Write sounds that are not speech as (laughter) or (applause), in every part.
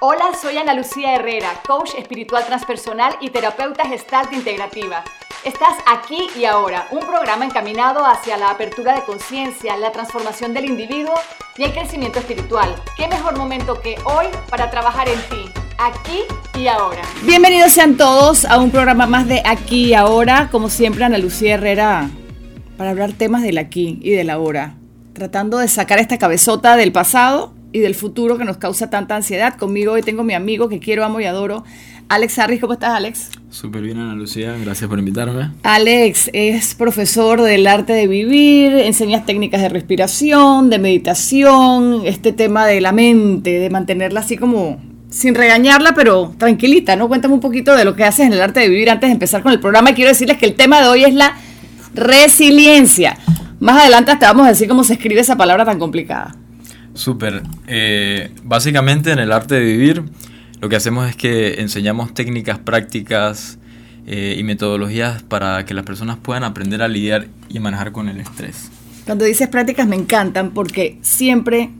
Hola, soy Ana Lucía Herrera, coach espiritual transpersonal y terapeuta gestalt integrativa. Estás aquí y ahora, un programa encaminado hacia la apertura de conciencia, la transformación del individuo y el crecimiento espiritual. ¿Qué mejor momento que hoy para trabajar en ti? Aquí y ahora. Bienvenidos sean todos a un programa más de Aquí y Ahora. Como siempre, Ana Lucía Herrera, para hablar temas del aquí y del ahora. Tratando de sacar esta cabezota del pasado y del futuro que nos causa tanta ansiedad. Conmigo hoy tengo mi amigo que quiero, amo y adoro, Alex Harris. ¿Cómo estás, Alex? Súper bien, Ana Lucía. Gracias por invitarme. Alex es profesor del arte de vivir, enseñas técnicas de respiración, de meditación, este tema de la mente, de mantenerla así como sin regañarla, pero tranquilita, ¿no? Cuéntame un poquito de lo que haces en el arte de vivir antes de empezar con el programa. Y quiero decirles que el tema de hoy es la resiliencia. Más adelante te vamos a decir cómo se escribe esa palabra tan complicada. Súper. Eh, básicamente en el arte de vivir lo que hacemos es que enseñamos técnicas prácticas eh, y metodologías para que las personas puedan aprender a lidiar y manejar con el estrés. Cuando dices prácticas me encantan porque siempre,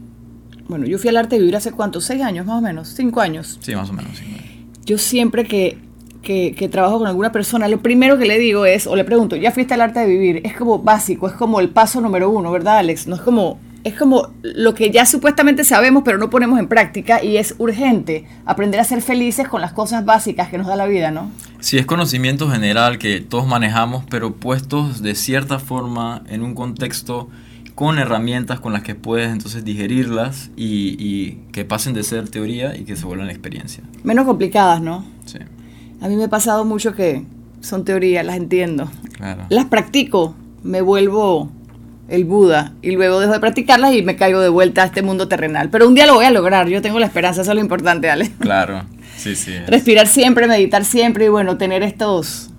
bueno, yo fui al arte de vivir hace cuántos, seis años más o menos, cinco años. Sí, más o menos. Yo siempre que, que, que, trabajo con alguna persona, lo primero que le digo es, o le pregunto, ¿ya fuiste al arte de vivir? Es como básico, es como el paso número uno, ¿verdad, Alex? No es como es como lo que ya supuestamente sabemos pero no ponemos en práctica y es urgente aprender a ser felices con las cosas básicas que nos da la vida, ¿no? Sí, es conocimiento general que todos manejamos, pero puestos de cierta forma en un contexto con herramientas con las que puedes entonces digerirlas y, que pasen de ser teoría y que se vuelvan experiencia. Menos complicadas, ¿no? Sí. A mí me ha pasado mucho que son teorías, las entiendo. Claro. Las practico, me vuelvo el Buda, y luego dejo de practicarlas y me caigo de vuelta a este mundo terrenal. Pero un día lo voy a lograr, yo tengo la esperanza, eso es lo importante, Ale. Claro, sí, sí. (laughs) Respirar siempre, meditar siempre y bueno, tener estos,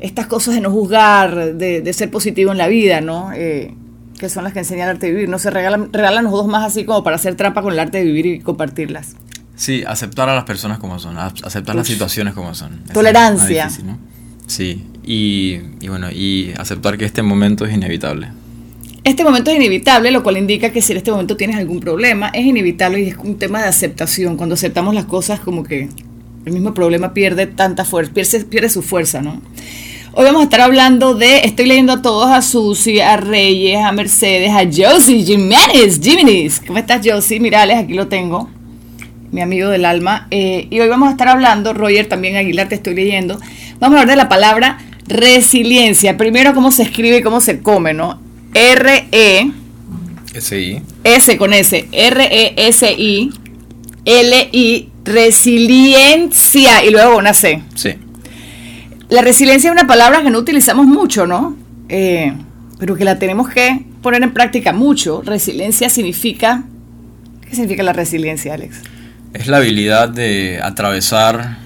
estas cosas de no juzgar, de, ser positivo en la vida, ¿no? Eh, que son las que enseña el arte de vivir. No se regalan, regalan los dos más así como para hacer trampa con el arte de vivir y compartirlas. Sí, aceptar a las personas como son, aceptar las situaciones como son. Tolerancia. Sí, y, y bueno, y aceptar que este momento es inevitable. Este momento es inevitable, lo cual indica que si en este momento tienes algún problema, es inevitable y es un tema de aceptación. Cuando aceptamos las cosas, como que el mismo problema pierde tanta fuerza, pierde, su fuerza, ¿no? Hoy vamos a estar hablando de, estoy leyendo a todos, a Susi, a Reyes, a Mercedes, a Josie Jiménez, Jiménez. ¿Cómo estás, Josie? Mirales, aquí lo tengo, mi amigo del alma. Eh, y hoy vamos a estar hablando, Roger, también Aguilar, te estoy leyendo. Vamos a hablar de la palabra resiliencia. Primero, cómo se escribe y cómo se come, ¿no? R-E. S-I. S con S. R-E-S-I. L-I. Resiliencia. Y luego una C. Sí. La resiliencia es una palabra que no utilizamos mucho, ¿no? Eh, pero que la tenemos que poner en práctica mucho. Resiliencia significa. ¿Qué significa la resiliencia, Alex? Es la habilidad de atravesar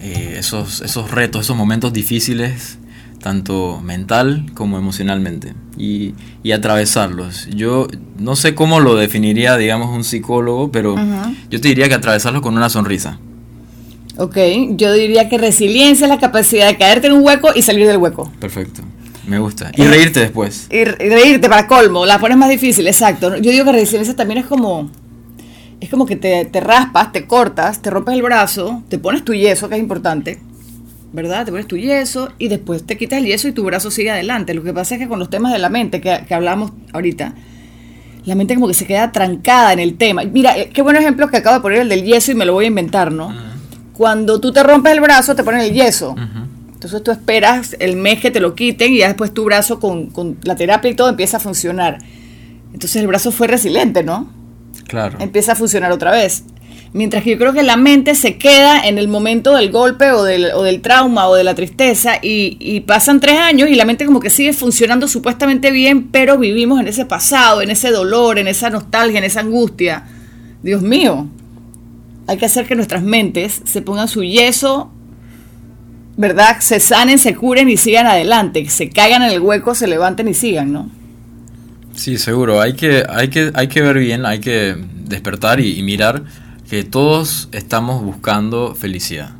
eh, esos, esos retos, esos momentos difíciles tanto mental como emocionalmente, y, atravesarlos. Yo no sé cómo lo definiría, digamos, un psicólogo, pero yo te diría que atravesarlos con una sonrisa. Ok, yo diría que resiliencia es la capacidad de caerte en un hueco y salir del hueco. Perfecto, me gusta. Y reírte después. Y, reírte para colmo, la pones más difícil, exacto. Yo digo que resiliencia también es como... Es como que te, te raspas, te cortas, te rompes el brazo, te pones tu yeso, que es importante, ¿verdad? Te pones tu yeso y después te quitas el yeso y tu brazo sigue adelante. Lo que pasa es que con los temas de la mente que, que hablamos ahorita, la mente como que se queda trancada en el tema. Mira, eh, qué buen ejemplo que acabo de poner el del yeso y me lo voy a inventar, ¿no? Cuando tú te rompes el brazo, te ponen el yeso. Entonces tú esperas el mes que te lo quiten y ya después tu brazo con, con la terapia y todo empieza a funcionar. Entonces el brazo fue resiliente, ¿no? Claro. Empieza a funcionar otra vez. Mientras que yo creo que la mente se queda en el momento del golpe o del, o del trauma o de la tristeza y, pasan tres años y la mente como que sigue funcionando supuestamente bien, pero vivimos en ese pasado, en ese dolor, en esa nostalgia, en esa angustia. Dios mío, hay que hacer que nuestras mentes se pongan su yeso, ¿verdad? Se sanen, se curen y sigan adelante, se caigan en el hueco, se levanten y sigan, ¿no? Sí, seguro. Hay que, hay que, hay que ver bien, hay que despertar y mirar que todos estamos buscando felicidad.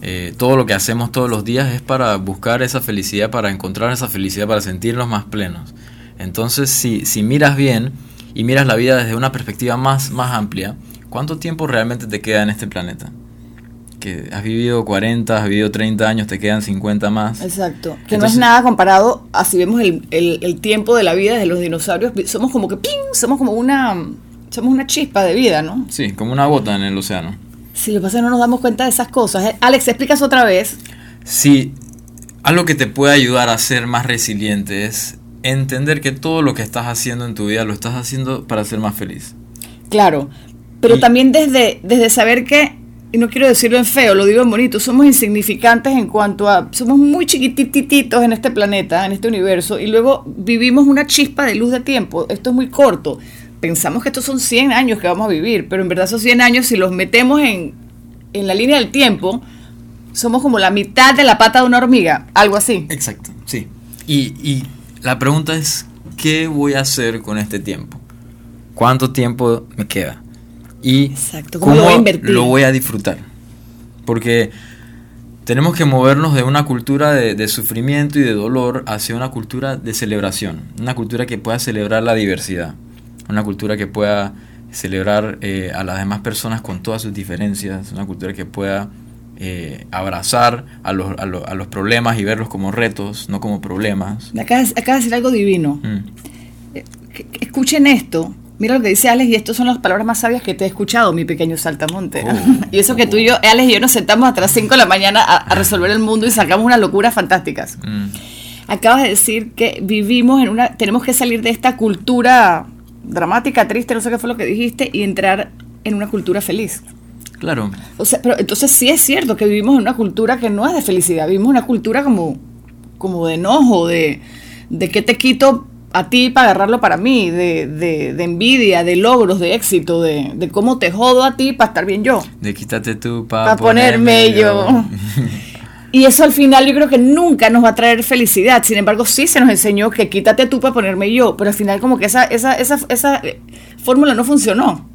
Eh, todo lo que hacemos todos los días es para buscar esa felicidad, para encontrar esa felicidad, para sentirnos más plenos. Entonces, si, si miras bien y miras la vida desde una perspectiva más, más amplia, ¿cuánto tiempo realmente te queda en este planeta? Que has vivido 40, has vivido 30 años, te quedan 50 más. Exacto. Que no es nada comparado a si vemos el, el, tiempo de la vida de los dinosaurios. Somos como que ¡ping! Somos como una. Somos una chispa de vida, ¿no? Sí, como una gota en el océano. Sí, lo pasa es que no nos damos cuenta de esas cosas. ¿eh? Alex, explicas otra vez. Sí, algo que te puede ayudar a ser más resiliente es entender que todo lo que estás haciendo en tu vida lo estás haciendo para ser más feliz. Claro, pero también desde, desde saber que, y no quiero decirlo en feo, lo digo en bonito, somos insignificantes en cuanto a, somos muy chiquitititos en este planeta, en este universo, y luego vivimos una chispa de luz de tiempo, esto es muy corto, pensamos que estos son 100 años que vamos a vivir, pero en verdad esos 100 años si los metemos en, en la línea del tiempo, somos como la mitad de la pata de una hormiga, algo así. Exacto, sí. Y, y la pregunta es, ¿qué voy a hacer con este tiempo? ¿Cuánto tiempo me queda? Y Exacto, ¿cómo, lo, voy a invertir? lo voy a disfrutar. Porque tenemos que movernos de una cultura de, sufrimiento y de dolor hacia una cultura de celebración. Una cultura que pueda celebrar la diversidad. Una cultura que pueda celebrar eh, a las demás personas con todas sus diferencias. Una cultura que pueda eh, abrazar a los, a, a los, problemas y verlos como retos, no como problemas. Acá acaba de decir algo divino. Mm. Eh, escuchen esto. Mira lo que dice Alex, y estas son las palabras más sabias que te he escuchado, mi pequeño saltamonte. Oh, (laughs) y eso que tú y yo, Alex y yo nos sentamos hasta las 5 de la mañana a, resolver el mundo y sacamos unas locuras fantásticas. Mm. Acabas de decir que vivimos en una. Tenemos que salir de esta cultura dramática, triste, no sé qué fue lo que dijiste, y entrar en una cultura feliz. Claro. O sea, pero entonces sí es cierto que vivimos en una cultura que no es de felicidad, vivimos en una cultura como, como de enojo, de, de que te quito a ti para agarrarlo para mí, de, de, envidia, de logros, de éxito, de, de, cómo te jodo a ti para estar bien yo. De quítate tú para ponerme, yo. (laughs) y eso al final yo creo que nunca nos va a traer felicidad. Sin embargo, sí se nos enseñó que quítate tú para ponerme yo, pero al final como que esa, esa, esa, esa fórmula no funcionó.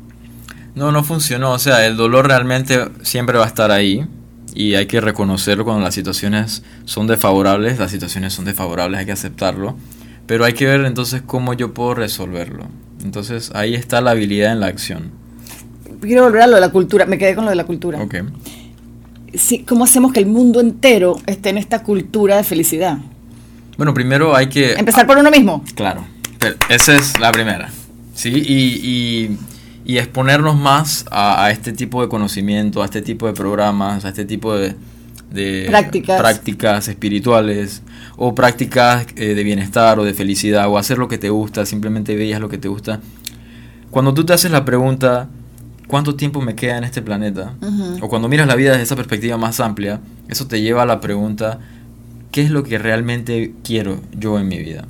No, no funcionó. O sea, el dolor realmente siempre va a estar ahí y hay que reconocerlo cuando las situaciones son desfavorables. Las situaciones son desfavorables, hay que aceptarlo pero hay que ver entonces cómo yo puedo resolverlo. Entonces ahí está la habilidad en la acción. Quiero volver a lo de la cultura, me quedé con lo de la cultura. Ok. Sí, ¿Cómo hacemos que el mundo entero esté en esta cultura de felicidad? Bueno, primero hay que... Empezar por uno mismo. Claro, esa es la primera. ¿sí? Y, y, exponernos más a, a, este tipo de conocimiento, a este tipo de programas, a este tipo de, de prácticas. prácticas espirituales o prácticas eh, de bienestar o de felicidad o hacer lo que te gusta, simplemente veías lo que te gusta. Cuando tú te haces la pregunta, ¿cuánto tiempo me queda en este planeta? O cuando miras la vida desde esa perspectiva más amplia, eso te lleva a la pregunta, ¿qué es lo que realmente quiero yo en mi vida?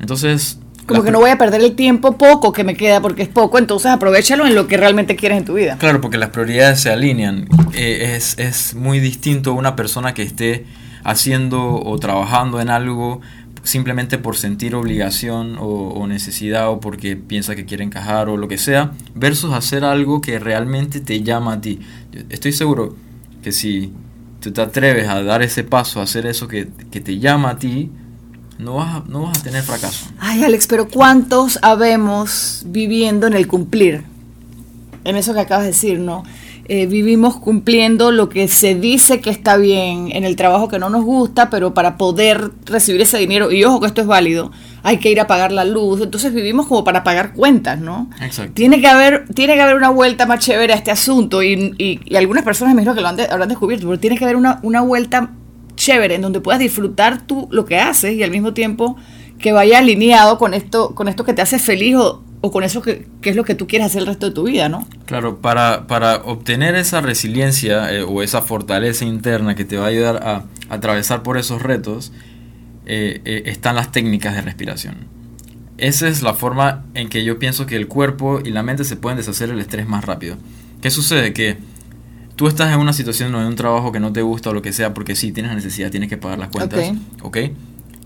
Entonces, como que no voy a perder el tiempo poco que me queda porque es poco, entonces aprovechalo en lo que realmente quieres en tu vida. Claro, porque las prioridades se alinean. Eh, es, es muy distinto una persona que esté haciendo o trabajando en algo simplemente por sentir obligación o, necesidad o porque piensa que quiere encajar o lo que sea, versus hacer algo que realmente te llama a ti. Estoy seguro que si tú te atreves a dar ese paso, a hacer eso que, que te llama a ti, no vas, a, no vas a tener fracaso. Ay, Alex, pero ¿cuántos habemos viviendo en el cumplir? En eso que acabas de decir, ¿no? Eh, vivimos cumpliendo lo que se dice que está bien en el trabajo que no nos gusta, pero para poder recibir ese dinero, y ojo que esto es válido, hay que ir a pagar la luz. Entonces vivimos como para pagar cuentas, ¿no? Exacto. Tiene que haber, tiene que haber una vuelta más chévere a este asunto, y, y, algunas personas me dijeron que lo han habrán descubierto, pero tiene que haber una, una vuelta chévere, en donde puedas disfrutar tú lo que haces y al mismo tiempo que vaya alineado con esto, con esto que te hace feliz o, con eso que, es lo que tú quieres hacer el resto de tu vida, ¿no? Claro, para, para obtener esa resiliencia eh, o esa fortaleza interna que te va a ayudar a, atravesar por esos retos, eh, eh, están las técnicas de respiración. Esa es la forma en que yo pienso que el cuerpo y la mente se pueden deshacer el estrés más rápido. ¿Qué sucede? Que tú estás en una situación o en un trabajo que no te gusta o lo que sea, porque sí, tienes la necesidad, tienes que pagar las cuentas, ¿ok?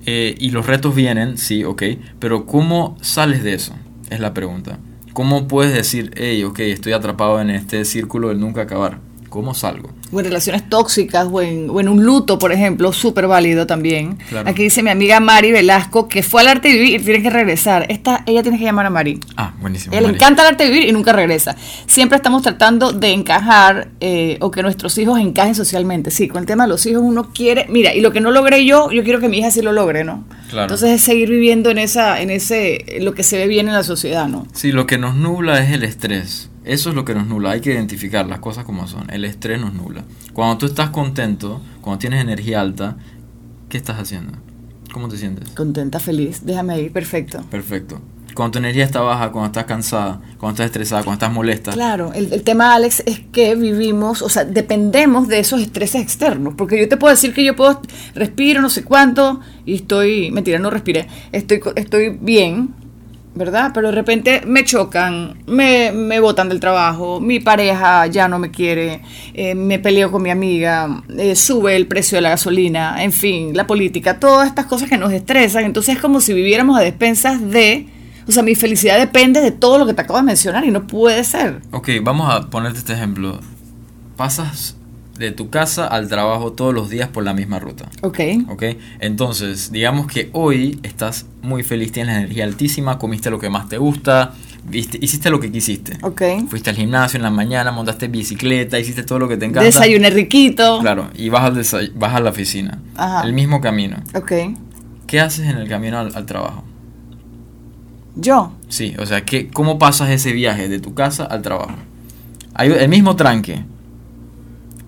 Eh, y los retos vienen, sí, ok, pero ¿cómo sales de eso? Es la pregunta. ¿Cómo puedes decir, hey, ok, estoy atrapado en este círculo del nunca acabar? ¿Cómo salgo? O en relaciones tóxicas, o en, o en un luto, por ejemplo, súper válido también. Claro. Aquí dice mi amiga Mari Velasco que fue al arte de vivir y tiene que regresar. Esta, ella tiene que llamar a Mari. Ah, buenísimo. Le encanta el arte de vivir y nunca regresa. Siempre estamos tratando de encajar eh, o que nuestros hijos encajen socialmente. Sí, con el tema de los hijos uno quiere, mira, y lo que no logré yo, yo quiero que mi hija sí lo logre, ¿no? Claro. Entonces es seguir viviendo en esa, en ese, lo que se ve bien en la sociedad, ¿no? Sí, lo que nos nubla es el estrés. Eso es lo que nos nubla. Hay que identificar las cosas como son. El estrés nos nubla. Cuando tú estás contento, cuando tienes energía alta, ¿qué estás haciendo? ¿Cómo te sientes? Contenta, feliz, déjame ir, perfecto. Perfecto. Cuando tu energía está baja, cuando estás cansada, cuando estás estresada, cuando estás molesta. Claro, el, el tema, Alex, es que vivimos, o sea, dependemos de esos estreses externos. Porque yo te puedo decir que yo puedo, respiro no sé cuánto, y estoy, mentira, no respiré, estoy, estoy bien, ¿verdad? Pero de repente me chocan, me, me botan del trabajo, mi pareja ya no me quiere, eh, me peleo con mi amiga, eh, sube el precio de la gasolina, en fin, la política, todas estas cosas que nos estresan. Entonces es como si viviéramos a despensas de... O sea, mi felicidad depende de todo lo que te acabo de mencionar y no puede ser. Ok, vamos a ponerte este ejemplo. Pasas de tu casa al trabajo todos los días por la misma ruta. Ok. ¿Ok? Entonces, digamos que hoy estás muy feliz, tienes la energía altísima, comiste lo que más te gusta, viste, hiciste lo que quisiste. Ok. Fuiste al gimnasio en la mañana, montaste bicicleta, hiciste todo lo que te encanta. Desayuné riquito. Claro, y vas, al desay- vas a la oficina. Ajá. El mismo camino. Ok. ¿Qué haces en el camino al, al trabajo? Yo. Sí, o sea, ¿qué, ¿cómo pasas ese viaje de tu casa al trabajo? Hay el mismo tranque,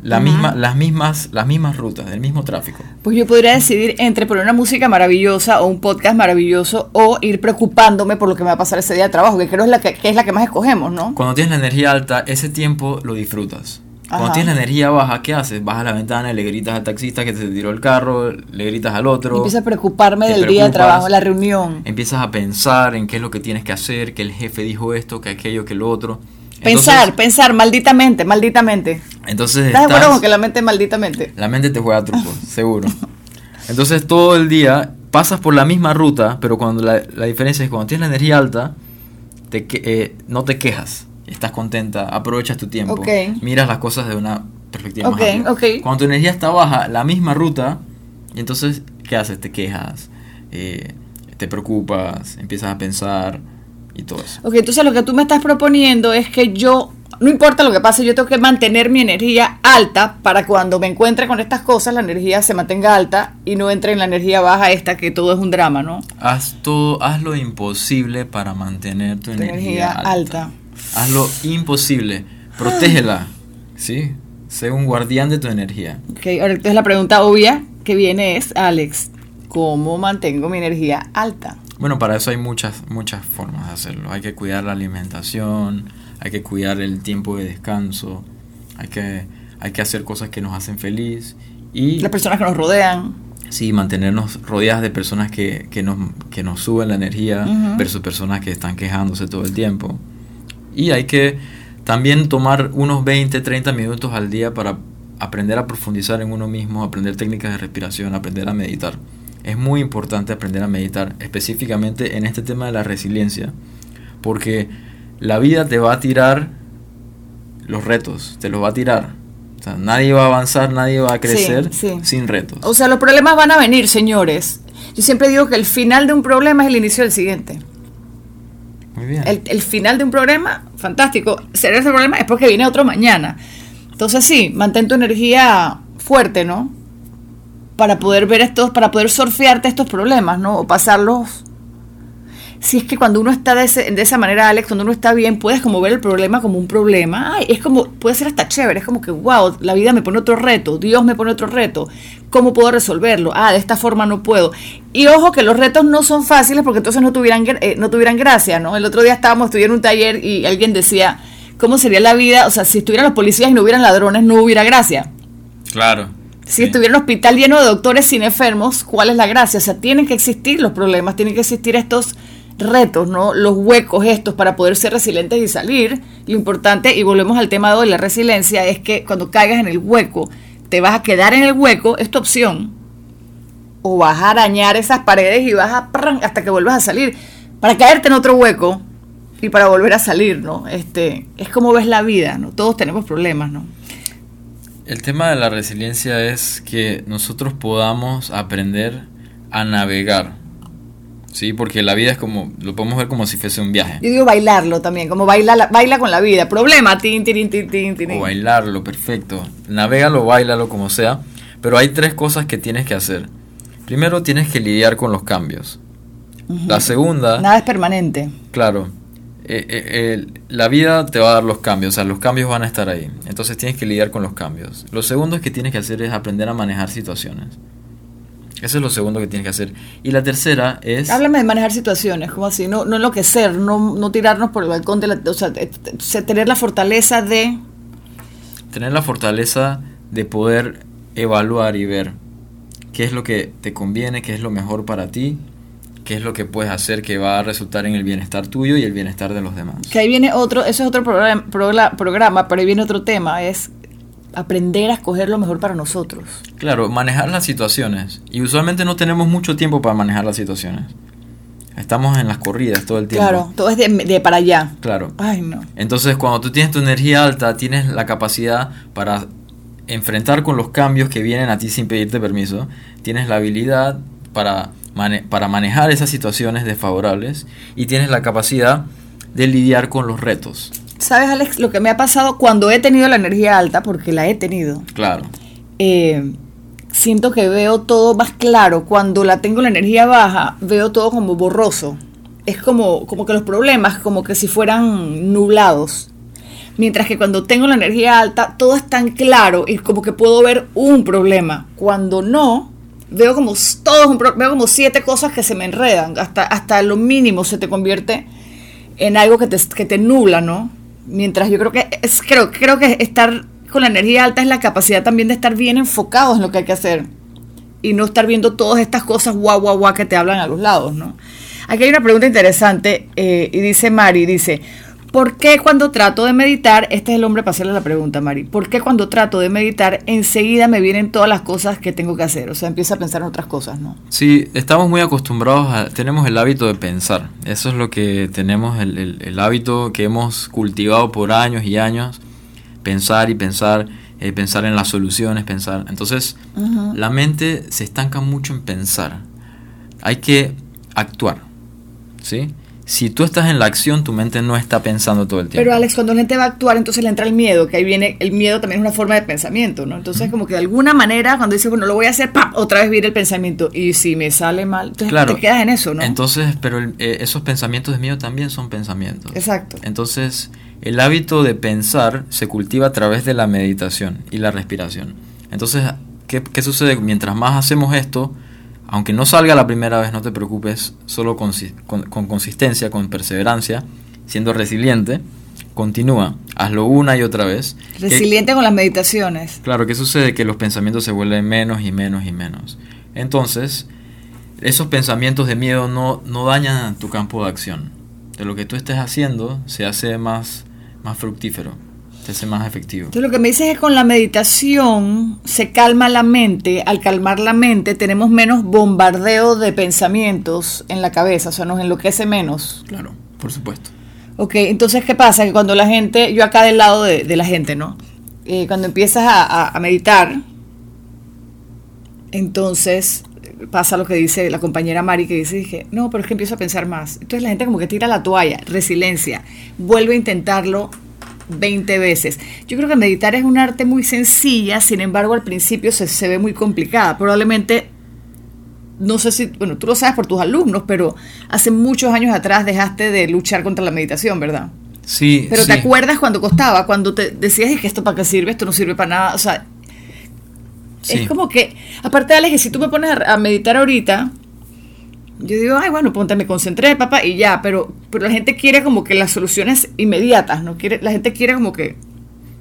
la misma, las, mismas, las mismas rutas, el mismo tráfico. Pues yo podría decidir entre poner una música maravillosa o un podcast maravilloso o ir preocupándome por lo que me va a pasar ese día de trabajo, que creo es la que, que es la que más escogemos, ¿no? Cuando tienes la energía alta, ese tiempo lo disfrutas. Cuando tienes la energía baja, ¿qué haces? Vas a la ventana y le gritas al taxista que te tiró el carro, le gritas al otro. empiezo a preocuparme del día de trabajo, la reunión. Empiezas a pensar en qué es lo que tienes que hacer, que el jefe dijo esto, que aquello, que lo otro. Pensar, Entonces- pensar, malditamente, malditamente. Entonces ¿Estás de acuerdo con que la mente malditamente? La mente te juega trucos, (laughs) seguro. Entonces todo el día pasas por la misma ruta, pero cuando la, la diferencia es cuando tienes la energía alta, te que- eh, no te quejas, estás contenta, aprovechas tu tiempo, miras las cosas de una perspectiva Ok, más amplia. ok. Cuando tu energía está baja, la misma ruta, y entonces, ¿qué haces? Te quejas, eh, te preocupas, empiezas a pensar y todo eso. Ok, entonces lo que tú me estás proponiendo es que yo, no importa lo que pase, yo tengo que mantener mi energía alta para cuando me encuentre con estas cosas, la energía se mantenga alta y no entre en la energía baja esta, que todo es un drama, ¿no? Haz todo, haz lo imposible para mantener tu, Tu energía, energía alta. alta. Haz lo imposible. Protégela. ¿Sí? Sé un guardián de tu energía. Ok, ahora entonces la pregunta obvia que viene es, Alex, ¿cómo mantengo mi energía alta? Bueno, para eso hay muchas, muchas formas de hacerlo. Hay que cuidar la alimentación, hay que cuidar el tiempo de descanso, hay que, hay que hacer cosas que nos hacen feliz y Las personas que nos rodean. sí, mantenernos rodeadas de personas que, que nos, que nos suben la energía versus personas que están quejándose todo el tiempo. Y hay que también tomar unos 20, 30 minutos al día para aprender a profundizar en uno mismo, aprender técnicas de respiración, aprender a meditar. Es muy importante aprender a meditar, específicamente en este tema de la resiliencia, porque la vida te va a tirar los retos, te los va a tirar. O sea, nadie va a avanzar, nadie va a crecer sí. sin retos. O sea, los problemas van a venir, señores. Yo siempre digo que el final de un problema es el inicio del siguiente. Muy bien. El, el final de un problema, fantástico. Ser ese problema es porque viene otro mañana. Entonces sí, mantén tu energía fuerte, ¿no? Para poder ver estos, para poder surfearte estos problemas, ¿no? O pasarlos. Si es que cuando uno está de, ese- de esa manera, Alex, cuando uno está bien, puedes como ver el problema como un problema. Ay, es como, puede ser hasta chévere, es como que, wow, la vida me pone otro reto, Dios me pone otro reto. ¿Cómo puedo resolverlo? Ah, de esta forma no puedo. Y ojo que los retos no son fáciles porque entonces no tuvieran, eh, no tuvieran gracia, ¿no? El otro día estábamos, estudiando un taller y alguien decía, ¿cómo sería la vida? O sea, si estuvieran los policías y no hubieran ladrones, no hubiera gracia. Claro. Si estuviera un hospital lleno de doctores sin enfermos, ¿cuál es la gracia? O sea, tienen que existir los problemas, tienen que existir estos retos, ¿no? Los huecos estos para poder ser resilientes y salir. Lo importante, y volvemos al tema de hoy, la resiliencia, es que cuando caigas en el hueco, te vas a quedar en el hueco, es tu opción. O vas a arañar esas paredes y vas a prran, hasta que vuelvas a salir. Para caerte en otro hueco y para volver a salir, ¿no? Este, es como ves la vida, ¿no? Todos tenemos problemas, ¿no? El tema de la resiliencia es que nosotros podamos aprender a navegar. Sí, porque la vida es como, lo podemos ver como si fuese un viaje. Yo digo bailarlo también, como baila, la- baila con la vida. Problema, tin, tin, tin, tin, tin. O bailarlo, perfecto. Navégalo, bailalo, como sea. Pero hay tres cosas que tienes que hacer. Primero tienes que lidiar con los cambios. La segunda, Nada es permanente. claro, eh, eh, el- la vida te va a dar los cambios, o sea, los cambios van a estar ahí. Entonces tienes que lidiar con los cambios. Lo segundo que tienes que hacer es aprender a manejar situaciones. Eso es lo segundo que tienes que hacer. Y la tercera es... Háblame de manejar situaciones, como así, no, no enloquecer, no, no tirarnos por el balcón de la, o sea, eh, eh, tener la fortaleza de tener la fortaleza de poder evaluar y ver qué es lo que te conviene, qué es lo mejor para ti, qué es lo que puedes hacer que va a resultar en el bienestar tuyo y el bienestar de los demás. que ahí viene otro, eso es otro programa, programa, pero ahí viene otro tema, es aprender a escoger lo mejor para nosotros. Claro, manejar las situaciones. Y usualmente no tenemos mucho tiempo para manejar las situaciones. Estamos en las corridas todo el tiempo. Claro, todo es de, de para allá. Claro. Ay, no. Entonces, cuando tú tienes tu energía alta, tienes la capacidad para enfrentar con los cambios que vienen a ti sin pedirte permiso. Tienes la habilidad para, mane- para manejar esas situaciones desfavorables y tienes la capacidad de lidiar con los retos. ¿Sabes, Alex, lo que me ha pasado cuando he tenido la energía alta, porque la he tenido? Claro. eh, siento que veo todo más claro. Cuando la tengo la energía baja, veo todo como borroso. Es como, como que los problemas, como que si fueran nublados. Mientras que cuando tengo la energía alta, todo es tan claro y como que puedo ver un problema. Cuando no, veo como s- todo un pro- veo como siete cosas que se me enredan. Hasta, hasta lo mínimo se te convierte en algo que te, que te ¿no? Mientras yo creo que creo, creo que estar con la energía alta es la capacidad también de estar bien enfocados en lo que hay que hacer y no estar viendo todas estas cosas guau, guau, guau que te hablan a los lados, ¿no? Aquí hay una pregunta interesante eh, y dice Mari, dice, ¿por qué cuando trato de meditar, este es el hombre para hacerle la pregunta, Mari, ¿por qué cuando trato de meditar enseguida me vienen todas las cosas que tengo que hacer? O sea, empieza a pensar en otras cosas, ¿no? Sí, estamos muy acostumbrados a... Tenemos el hábito de pensar. Eso es lo que tenemos, el, el- el hábito que hemos cultivado por años y años. Pensar y pensar, eh, pensar en las soluciones, pensar. Entonces, la mente se estanca mucho en pensar. Hay que actuar. ¿Sí? Si tú estás en la acción, tu mente no está pensando todo el tiempo. Pero Alex, cuando la gente va a actuar, entonces le entra el miedo, que ahí viene, el miedo también es una forma de pensamiento, ¿no? Entonces, como que de alguna manera, cuando dices, bueno, lo voy a hacer, ¡pap! otra vez viene el pensamiento, y si me sale mal, entonces Claro. te quedas en eso, ¿no? Entonces, pero el- eh, esos pensamientos de miedo también son pensamientos. Exacto. Entonces, el hábito de pensar se cultiva a través de la meditación y la respiración. Entonces, ¿qué, qué sucede? Mientras más hacemos esto, aunque no salga la primera vez, no te preocupes, solo con, con consistencia, con perseverancia, siendo resiliente, continúa, hazlo una y otra vez. ¿Qué- Resiliente con las meditaciones. Claro, ¿qué sucede? Que los pensamientos se vuelven menos y menos y menos. Entonces, esos pensamientos de miedo no, no dañan tu campo de acción. De lo que tú estés haciendo se hace más, más fructífero, se hace más efectivo. Entonces, lo que me dices es que con la meditación se calma la mente. Al calmar la mente, tenemos menos bombardeo de pensamientos en la cabeza, o sea, nos enloquece menos. Claro, por supuesto. Ok, entonces, ¿qué pasa? Que cuando la gente, yo acá del lado de, de la gente, ¿no? Eh, cuando empiezas a, a- a meditar, entonces pasa lo que dice la compañera Mari, que dice, dije, no, pero es que empiezo a pensar más. Entonces la gente como que tira la toalla, resiliencia, vuelve a intentarlo 20 veces. Yo creo que meditar es un arte muy sencilla, sin embargo al principio se, se ve muy complicada. Probablemente no sé si, bueno, tú lo sabes por tus alumnos, pero hace muchos años atrás dejaste de luchar contra la meditación, ¿verdad? Sí, Pero sí. ¿te acuerdas cuando costaba? Cuando te decías "Es que esto para qué sirve, esto no sirve para nada. O sea, Sí. es como que, aparte de Alex, que si tú me pones a, a meditar ahorita, yo digo, ay, bueno, ponte, me concentré, papá, y ya, pero, pero la gente quiere como que las soluciones inmediatas, ¿no? Quiere, la gente quiere como que,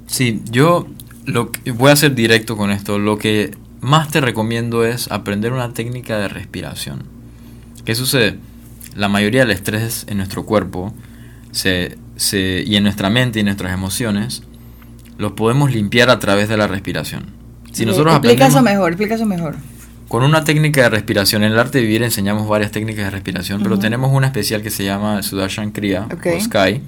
Sí, yo lo que- voy a ser directo con esto. Lo que más te recomiendo es aprender una técnica de respiración. ¿Qué sucede? La mayoría del estrés en nuestro cuerpo se, se- y en nuestra mente y nuestras emociones los podemos limpiar a través de la respiración. Si nosotros explica eso mejor, explica eso mejor. Con una técnica de respiración, en el arte de vivir enseñamos varias técnicas de respiración, pero tenemos una especial que se llama Sudarshan Kriya Ok. o Sky,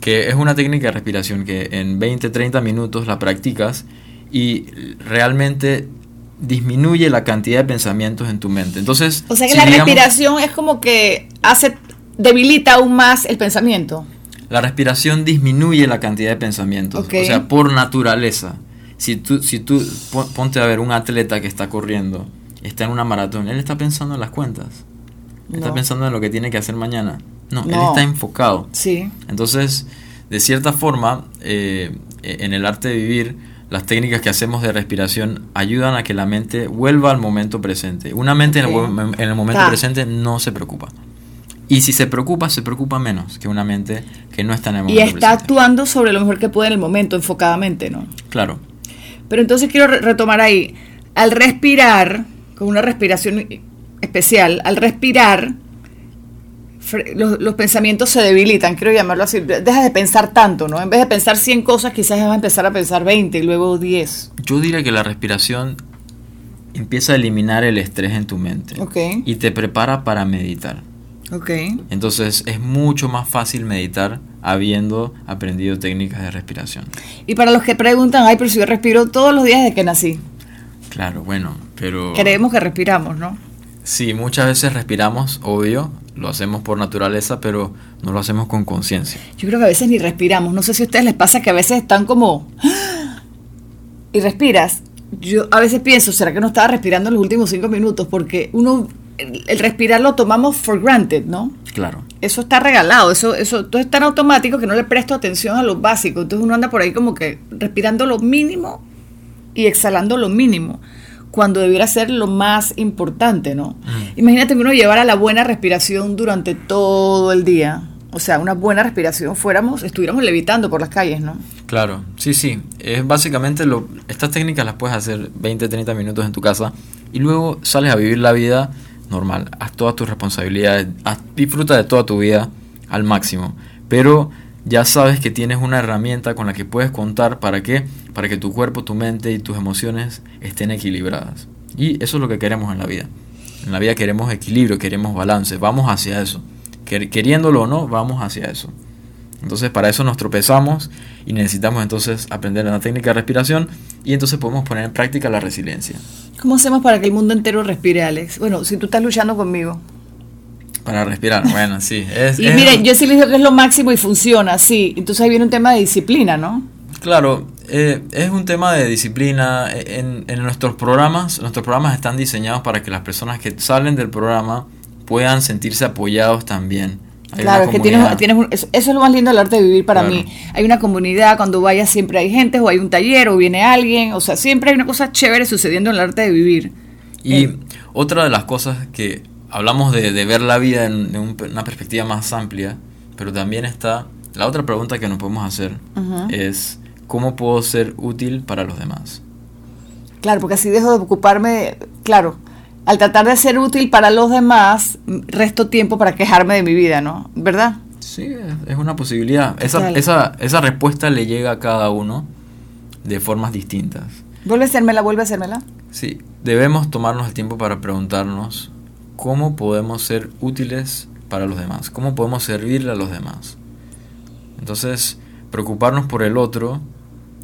que es una técnica de respiración que en 20-30 minutos la practicas y realmente disminuye la cantidad de pensamientos en tu mente. Entonces, O sea que si la digamos- respiración es como que hace, debilita aún más el pensamiento. La respiración disminuye la cantidad de pensamientos. O sea, por naturaleza. Si tú, si tú pon- ponte a ver un atleta que está corriendo, está en una maratón, él está pensando en las cuentas. Está pensando en lo que tiene que hacer mañana. No, él está enfocado. Sí. Entonces, de cierta forma, eh, en el arte de vivir, las técnicas que hacemos de respiración ayudan a que la mente vuelva al momento presente. Una mente en el en momento Ta. presente no se preocupa. Y si se preocupa, se preocupa menos que una mente que no está en el Y momento está presente. actuando sobre lo mejor que puede en el momento, enfocadamente, ¿no? Claro. Pero entonces quiero re- retomar ahí. Al respirar, con una respiración especial, al respirar, los, los pensamientos se debilitan, quiero llamarlo así. Dejas de pensar tanto, ¿no? En vez de pensar 100 cosas, quizás vas a empezar a pensar 20 y luego 10. Yo diría que la respiración empieza a eliminar el estrés en tu mente Ok. y te prepara para meditar. Ok. Entonces es mucho más fácil meditar habiendo aprendido técnicas de respiración. Y para los que preguntan, ay, pero si yo respiro todos los días desde que nací. Claro, bueno, pero... Creemos que respiramos, ¿no? Sí, muchas veces respiramos, obvio, lo hacemos por naturaleza, pero no lo hacemos con conciencia. Yo creo que a veces ni respiramos. No sé si a ustedes les pasa que a veces están como... Y respiras. Yo a veces pienso, ¿será que no estaba respirando en los últimos cinco minutos? Porque uno, el, el respirar lo tomamos for granted, ¿no? Claro. Eso está regalado, eso, eso todo es tan automático que no le presto atención a lo básico. Entonces uno anda por ahí como que respirando lo mínimo y exhalando lo mínimo, cuando debiera ser lo más importante, ¿no? Imagínate que uno llevara la buena respiración durante todo el día. O sea, una buena respiración fuéramos, estuviéramos levitando por las calles, ¿no? Claro, sí, sí. Es básicamente lo. Estas técnicas las puedes hacer 20, 30 minutos en tu casa y luego sales a vivir la vida normal. Haz todas tus responsabilidades, haz- disfruta de toda tu vida al máximo. Pero ya sabes que tienes una herramienta con la que puedes contar para qué? Para que tu cuerpo, tu mente y tus emociones estén equilibradas. Y eso es lo que queremos en la vida. En la vida queremos equilibrio, queremos balance, vamos hacia eso. Quer- Queriéndolo o no, vamos hacia eso. Entonces para eso nos tropezamos y necesitamos entonces aprender una técnica de respiración y entonces podemos poner en práctica la resiliencia. ¿Cómo hacemos para que el mundo entero respire, Alex? Bueno, si tú estás luchando conmigo. Para respirar, bueno, sí. Es, Y es- miren, yo sí les digo que es lo máximo y funciona, sí. Entonces ahí viene un tema de disciplina, ¿no? Claro, eh, es un tema de disciplina. En, en nuestros programas, nuestros programas están diseñados para que las personas que salen del programa puedan sentirse apoyados también. Hay claro, es que tienes, tienes un- eso, eso es lo más lindo del arte de vivir para Claro. mí. Hay una comunidad, cuando vayas siempre hay gente, o hay un taller, o viene alguien, o sea, siempre hay una cosa chévere sucediendo en el arte de vivir. Y Eh, otra de las cosas que hablamos de, de ver la vida en, en un- una perspectiva más amplia, pero también está la otra pregunta que nos podemos hacer es ¿cómo puedo ser útil para los demás? Claro, porque así dejo de ocuparme, claro, al tratar de ser útil para los demás, resto tiempo para quejarme de mi vida, ¿no? ¿Verdad? Sí, es- una posibilidad. Esa, esa, esa respuesta le llega a cada uno de formas distintas. Vuelve a hacérmela, vuelve a hacérmela. Sí, debemos tomarnos el tiempo para preguntarnos cómo podemos ser útiles para los demás, cómo podemos servirle a los demás. Entonces, preocuparnos por el otro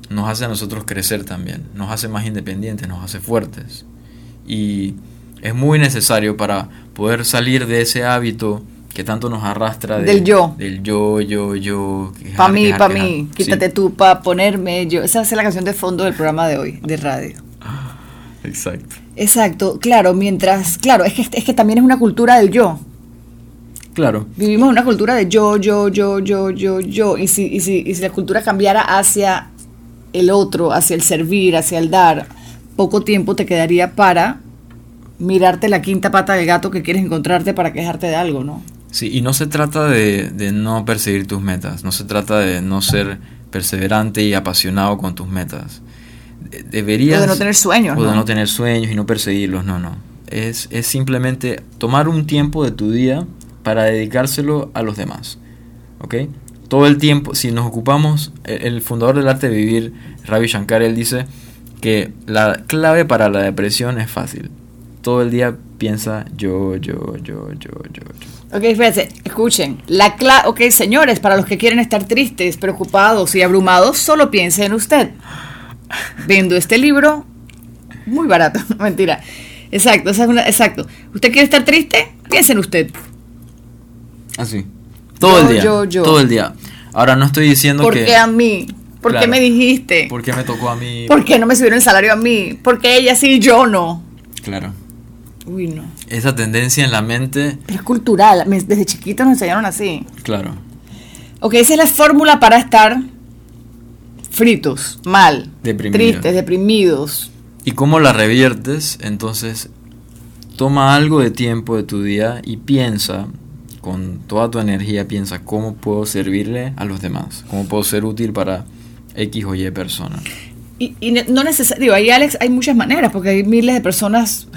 nos hace a nosotros crecer también, nos hace más independientes, nos hace fuertes. Y es muy necesario para poder salir de ese hábito que tanto nos arrastra de- Del yo. Del yo, yo, yo. Para mí, para mí, Sí, quítate tú para ponerme yo. Esa es la canción de fondo del programa de hoy, de radio. (laughs) Exacto. Exacto, claro, mientras, claro, es que, es que también es una cultura del yo. Claro. Vivimos una cultura de yo, yo, yo, yo, yo, yo. Y si, y si, y si la cultura cambiara hacia el otro, hacia el servir, hacia el dar, poco tiempo te quedaría para mirarte la quinta pata del gato que quieres encontrarte para quejarte de algo, ¿no? Sí, y no se trata de, de no perseguir tus metas, no se trata de no ser perseverante y apasionado con tus metas. De- Deberías... O de no tener sueños, O de ¿no? no tener sueños y no perseguirlos, no, no. Es, es simplemente tomar un tiempo de tu día para dedicárselo a los demás. ¿Ok? Todo el tiempo, si nos ocupamos, el, el fundador del arte de vivir, Ravi Shankar, él dice que la clave para la depresión es fácil. Todo el día piensa yo, yo, yo, yo, yo, yo. Ok, fíjense, escuchen. La cla ok, señores, para los que quieren estar tristes, preocupados y abrumados, solo piensen en usted. Vendo este libro muy barato, (laughs) mentira. Exacto, esa es una, exacto. ¿Usted quiere estar triste? Piense en usted. Así. Todo Yo, el día. yo, yo. Todo el día. Ahora no estoy diciendo ¿Por que. qué a mí? ¿Por qué me dijiste? ¿Por qué me tocó a mí? ¿Por qué no me subieron el salario a mí? ¿Por qué ella sí y yo no? Claro. Uy, no. Esa tendencia en la mente, Pero es cultural. Desde chiquitos nos enseñaron así. claro. Ok, esa es la fórmula para estar fritos, mal, tristes, deprimidos. ¿Y cómo la reviertes? Entonces, toma algo de tiempo de tu día y piensa, con toda tu energía, piensa cómo puedo servirle a los demás, cómo puedo ser útil para X o Y persona. Y, y no necesariamente, ahí Alex, hay muchas maneras, porque hay miles de personas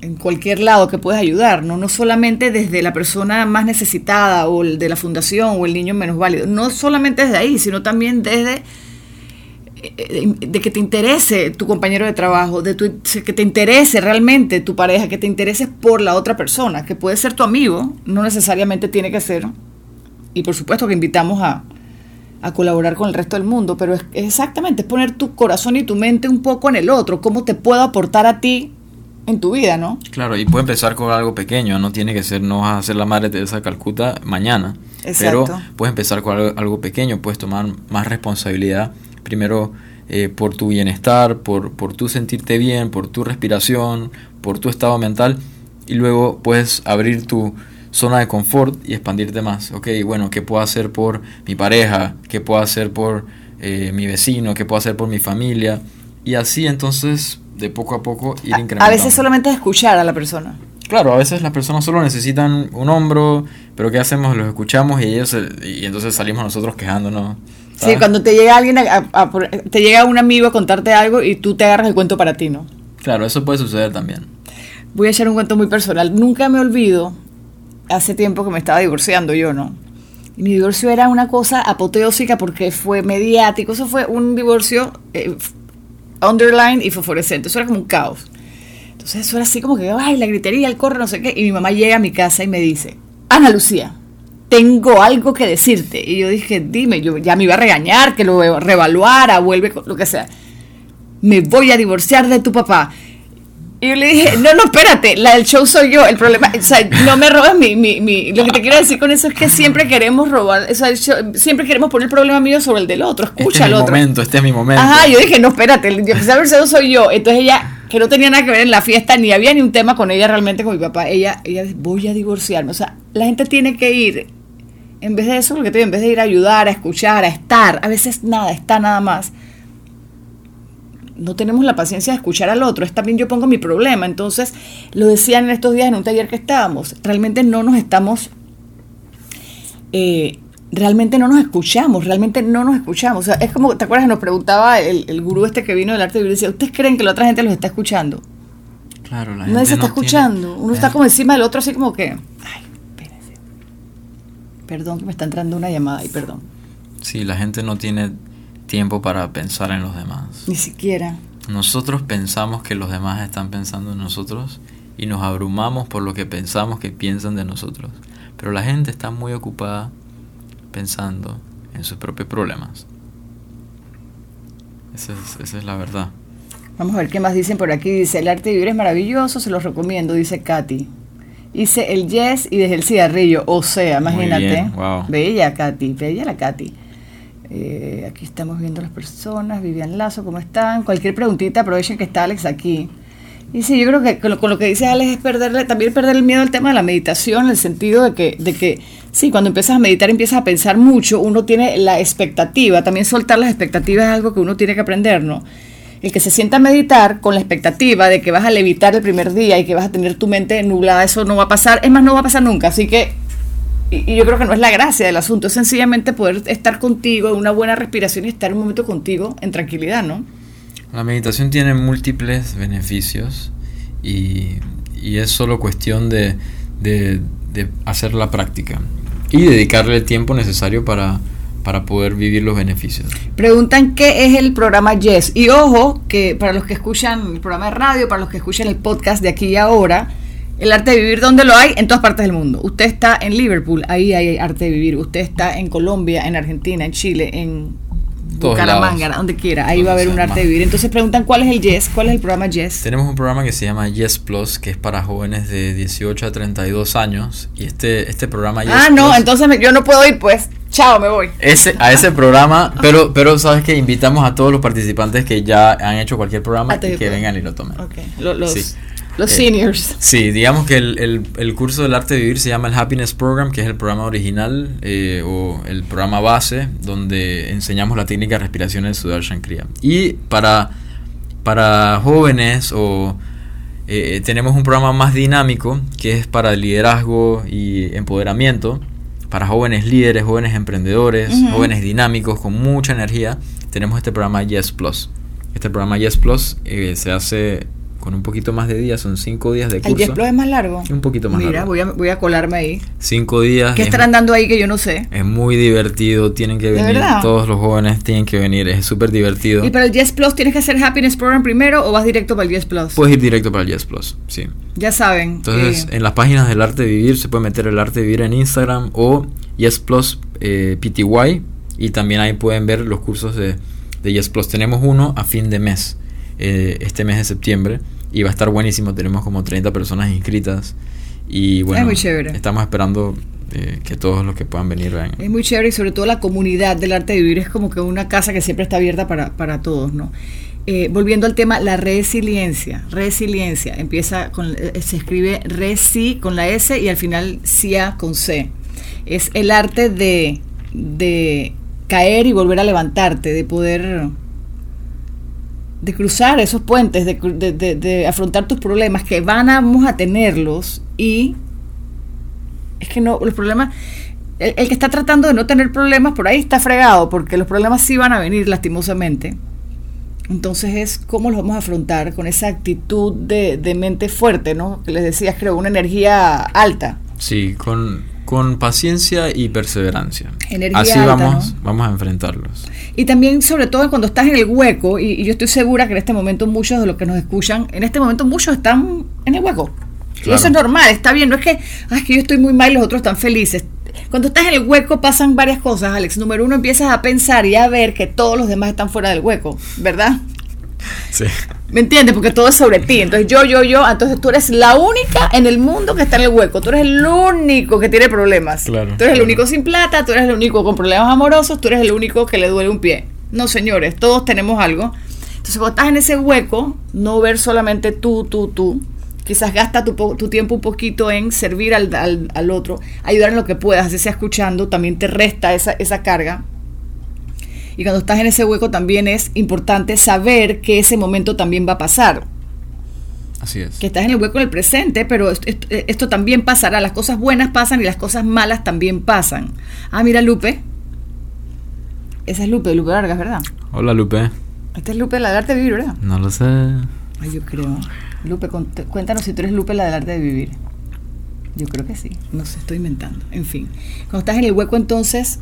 en cualquier lado que puedes ayudar, ¿no? No solamente desde la persona más necesitada o el de la fundación o el niño menos válido, no solamente desde ahí, sino también desde de que te interese tu compañero de trabajo, de tu- que te interese realmente tu pareja, que te intereses por la otra persona, que puede ser tu amigo, no necesariamente tiene que ser, y por supuesto que invitamos a, a colaborar con el resto del mundo, pero es, es exactamente, es poner tu corazón y tu mente un poco en el otro, cómo te puedo aportar a ti en tu vida, ¿no? Claro, y puede empezar con algo pequeño, no tiene que ser, no vas a ser la madre de Calcuta mañana, Exacto. pero puedes empezar con algo, algo pequeño, puedes tomar más responsabilidad, primero eh, por tu bienestar, por, por tu sentirte bien, por tu respiración, por tu estado mental, y luego puedes abrir tu zona de confort y expandirte más. Ok, bueno, ¿qué puedo hacer por mi pareja? ¿Qué puedo hacer por eh, mi vecino? ¿Qué puedo hacer por mi familia? Y así entonces, de poco a poco, ir A, incrementando. a veces solamente es escuchar a la persona. Claro, a veces las personas solo necesitan un hombro, pero ¿qué hacemos? Los escuchamos y ellos y entonces salimos nosotros quejándonos. Sí, ¿sabes? cuando te llega alguien, a- a- a te llega un amigo a contarte algo y tú te agarras el cuento para ti, ¿no? Claro, eso puede suceder también. Voy a echar un cuento muy personal. Nunca me olvido, hace tiempo que me estaba divorciando yo, ¿no? Y mi divorcio era una cosa apoteósica porque fue mediático. Eso fue un divorcio eh, underline y fosforescente. Eso era como un caos. Entonces eso era así como que, ay, la gritería, el corre, no sé qué. Y mi mamá llega a mi casa y me dice, Ana Lucía, tengo algo que decirte. Y yo dije, dime, yo ya me iba a regañar, que lo reevaluara, vuelve, con lo que sea. Me voy a divorciar de tu papá. Y yo le dije, no, no, espérate, la del show soy yo. El problema, o sea, no me robes mi, mi, mi- Lo que te quiero decir con eso es que siempre queremos robar, o sea, el show- siempre queremos poner el problema mío sobre el del otro. Este Escucha es al mi otro. momento, este es mi momento. Ajá, yo dije, no, espérate, el que empecé a ver soy yo. Entonces ella, que no tenía nada que ver en la fiesta, ni había ni un tema con ella realmente, con mi papá. Ella, ella voy a divorciarme. O sea, la gente tiene que ir, en vez de eso, lo que te digo, en vez de ir a ayudar, a escuchar, a estar, a veces nada, está nada más. No tenemos la paciencia de escuchar al otro, es también yo pongo mi problema. Entonces, lo decían en estos días en un taller que estábamos, realmente no nos estamos eh, realmente no nos escuchamos, realmente no nos escuchamos. O sea, es como, ¿te acuerdas? Nos preguntaba el, el gurú este que vino del arte de vivir, decía, ¿ustedes creen que la otra gente los está escuchando? Claro, la Nadie gente se está no tiene- escuchando. Uno está como encima del otro, así como que, ay. Perdón que me está entrando una llamada y perdón. Sí, la gente no tiene tiempo para pensar en los demás. Ni siquiera. Nosotros pensamos que los demás están pensando en nosotros y nos abrumamos por lo que pensamos que piensan de nosotros. Pero la gente está muy ocupada pensando en sus propios problemas. Esa es, esa es la verdad. Vamos a ver qué más dicen por aquí. Dice, el arte de vivir es maravilloso, se los recomiendo, dice Katy. Hice el yes y desde el cigarrillo, o sea, imagínate. wow. Bella Katy, bella la Katy. Eh, aquí estamos viendo las personas, Vivian Lazo, ¿cómo están? Cualquier preguntita, aprovechen que está Alex aquí. Y sí, yo creo que con lo, con lo que dice Alex es perderle, también perder el miedo al tema de la meditación, en el sentido de que, de que, sí, cuando empiezas a meditar, empiezas a pensar mucho, uno tiene la expectativa, también soltar las expectativas es algo que uno tiene que aprender, ¿no? El que se sienta a meditar con la expectativa de que vas a levitar el primer día y que vas a tener tu mente nublada, eso no va a pasar, es más, no va a pasar nunca, así que y, yo creo que no es la gracia del asunto, es sencillamente poder estar contigo, una buena respiración y estar un momento contigo en tranquilidad, ¿no? La meditación tiene múltiples beneficios y, es solo cuestión de hacer la práctica y dedicarle el tiempo necesario para, para poder vivir los beneficios. Preguntan qué es el programa Yes. Y ojo, que para los que escuchan el programa de radio, para los que escuchan el podcast de aquí y ahora, el arte de vivir, ¿dónde lo hay? En todas partes del mundo. Usted está en Liverpool, ahí hay arte de vivir. Usted está en Colombia, en Argentina, en Chile, en Bucaramanga, donde quiera, ahí va a haber un arte más. de vivir. Entonces preguntan cuál es el Yes, cuál es el programa Yes. Tenemos un programa que se llama Yes Plus, que es para jóvenes de 18 a 32 años. Y este, este programa Yes ah, no, Plus- entonces me- yo no puedo ir, pues. Chao, me voy. Ese, a ese programa, (laughs) pero, pero sabes que invitamos a todos los participantes que ya han hecho cualquier programa y que vengan y lo tomen. Ok, lo- los, Sí. los Eh, seniors. Sí, digamos que el, el- el curso del arte de vivir se llama el Happiness Program, que es el programa original eh, o el programa base donde enseñamos la técnica de respiración del Sudarshan Kriya. Y para, para jóvenes o eh, tenemos un programa más dinámico que es para liderazgo y empoderamiento, para jóvenes líderes, jóvenes emprendedores, jóvenes dinámicos con mucha energía. Tenemos este programa Yes Plus. Este programa Yes Plus eh, se hace con un poquito más de días, son cinco días de El curso. 10 Plus es más largo. Un poquito más Mira, largo. voy a, voy a colarme ahí. Cinco días. ¿Qué es- estarán dando ahí que yo no sé? Es muy divertido, tienen que ¿De venir, verdad? todos los jóvenes tienen que venir, es súper divertido. ¿Y para el Yes Plus tienes que hacer Happiness Program primero o vas directo para el Yes Plus? Puedes ir directo para el Yes Plus, sí. ya saben. Entonces, eh, en las páginas del Arte de Vivir se puede meter el Arte de Vivir en Instagram o Yes Plus eh, PTY y también ahí pueden ver los cursos de, de Yes Plus. Tenemos uno a fin de mes, eh, este mes de septiembre, y va a estar buenísimo. Tenemos como 30 personas inscritas y bueno, muy chévere. estamos esperando eh, que todos los que puedan venir vengan. Es muy chévere y sobre todo la comunidad del arte de vivir es como que una casa que siempre está abierta para, para todos, ¿no? Eh, volviendo al tema, la resiliencia. Resiliencia empieza con, eh, se escribe resi con la S y al final cia con C. Es el arte de, de caer y volver a levantarte, de poder de cruzar esos puentes, de, de- de- afrontar tus problemas, que van vamos a tenerlos y es que no, los problemas, el, el que está tratando de no tener problemas por ahí está fregado, porque los problemas sí van a venir lastimosamente. Entonces es cómo los vamos a afrontar con esa actitud de, de mente fuerte, ¿no? Que les decías, creo, una energía alta. Sí, con, con paciencia y perseverancia. Energía Así alta, vamos, ¿no? vamos a enfrentarlos. Y también, sobre todo, cuando estás en el hueco, y, y yo estoy segura que en este momento muchos de los que nos escuchan, en este momento muchos están en el hueco. Y eso es normal, está bien, no es que, "Ah, es que yo estoy muy mal y los otros están felices. Cuando estás en el hueco pasan varias cosas, Alex. Número uno, empiezas a pensar y a ver que todos los demás están fuera del hueco, ¿verdad? Sí. ¿Me entiendes? Porque todo es sobre ti. Entonces yo, yo, yo, entonces tú eres la única en el mundo que está en el hueco. Tú eres el único que tiene problemas. Claro, tú eres el único sin plata, tú eres el único con problemas amorosos, tú eres el único que le duele un pie. No, señores, todos tenemos algo. Entonces cuando estás en ese hueco, no ver solamente tú, tú, tú. Quizás gasta tu, tu tiempo un poquito en servir al, al- al otro, ayudar en lo que puedas, así sea escuchando, también te resta esa, esa carga. Y cuando estás en ese hueco también es importante saber que ese momento también va a pasar. Así es. Que estás en el hueco del presente, pero esto, esto- esto también pasará. Las cosas buenas pasan y las cosas malas también pasan. Ah, mira Lupe. Esa es Lupe, Lupe Vargas, ¿verdad? Hola Lupe. Esta es Lupe, la del arte de vivir, ¿verdad? No lo sé. Ay, yo creo. Lupe, cuéntanos si tú eres Lupe, la del arte de vivir. Yo creo que sí. No sé, estoy inventando. En fin. Cuando estás en el hueco, entonces,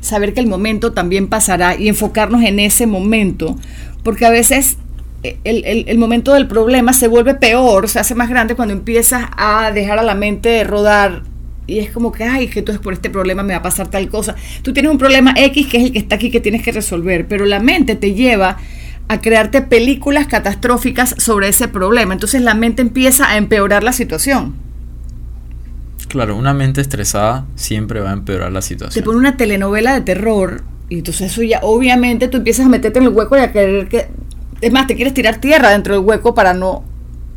saber que el momento también pasará y enfocarnos en ese momento. Porque a veces eh, el, el- el momento del problema se vuelve peor, se hace más grande cuando empiezas a dejar a la mente rodar. Y es como que, ay, que entonces por este problema me va a pasar tal cosa. Tú tienes un problema X que es el que está aquí que tienes que resolver, pero la mente te lleva a crearte películas catastróficas sobre ese problema. Entonces la mente empieza a empeorar la situación. Claro, una mente estresada siempre va a empeorar la Te situación. pone una telenovela de terror y entonces eso ya, obviamente tú empiezas a meterte en el hueco y a querer que... Es más, te quieres tirar tierra dentro del hueco para no...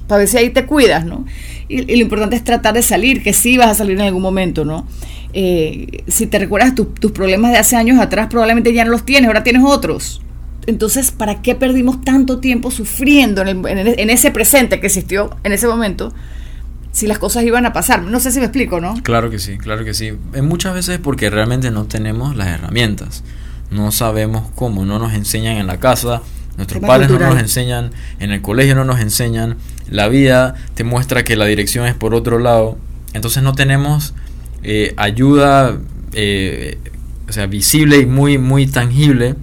Para ver si ahí te cuidas, ¿no? Y, lo importante es tratar de salir, que sí vas a salir en algún momento, ¿no? Eh, si te recuerdas tu- tus problemas de hace años atrás, probablemente ya no los tienes, ahora tienes otros. Entonces, ¿para qué perdimos tanto tiempo sufriendo en el- en ese presente que existió en ese momento si las cosas iban a pasar? No sé si me explico, ¿no? Claro que sí, claro que sí. Muchas veces porque realmente no tenemos las herramientas. No sabemos cómo, no nos enseñan en la casa, nuestros Tema padres no nos enseñan, en el colegio no nos enseñan, la vida te muestra que la dirección es por otro lado. Entonces no tenemos eh, ayuda, eh, o sea, visible y muy, muy tangible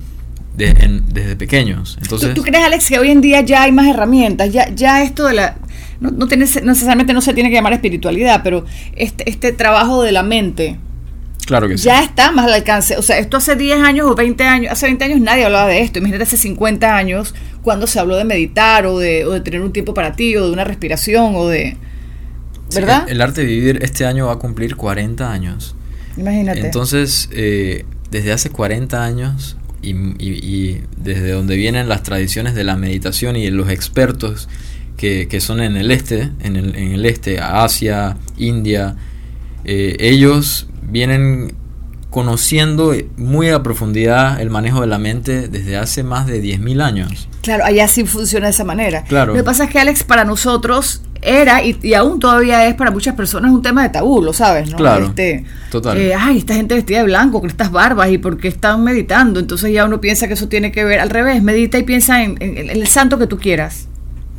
de- en- desde pequeños. Entonces, ¿Tú, tú crees, Alex, que hoy en día ya hay más herramientas? Ya, ya esto de la... No, no, tiene- necesariamente no se tiene que llamar espiritualidad, pero este, este trabajo de la mente, Claro que sí. Ya está más al alcance. O sea, esto hace 10 años o 20 años, hace 20 años nadie hablaba de esto. Imagínate hace 50 años cuando se habló de meditar o de, o de tener un tiempo para ti o de una respiración o de... ¿Verdad? Sí, el, arte de vivir este año va a cumplir 40 años. Imagínate. Entonces, eh, desde hace 40 años y, y, y, desde donde vienen las tradiciones de la meditación y los expertos que, que son en el este, en el, en el este, Asia, India, eh, ellos vienen conociendo muy a profundidad el manejo de la mente desde hace más de 10.000 años. Claro, allá sí funciona de esa manera. Claro. Lo que pasa es que Alex para nosotros era y, y, aún todavía es para muchas personas un tema de tabú, lo sabes, ¿no? Claro. Este, total. Eh, ay, esta gente vestida de blanco, con estas barbas y por qué están meditando. Entonces ya uno piensa que eso tiene que ver al revés, medita y piensa en, en, en el santo que tú quieras.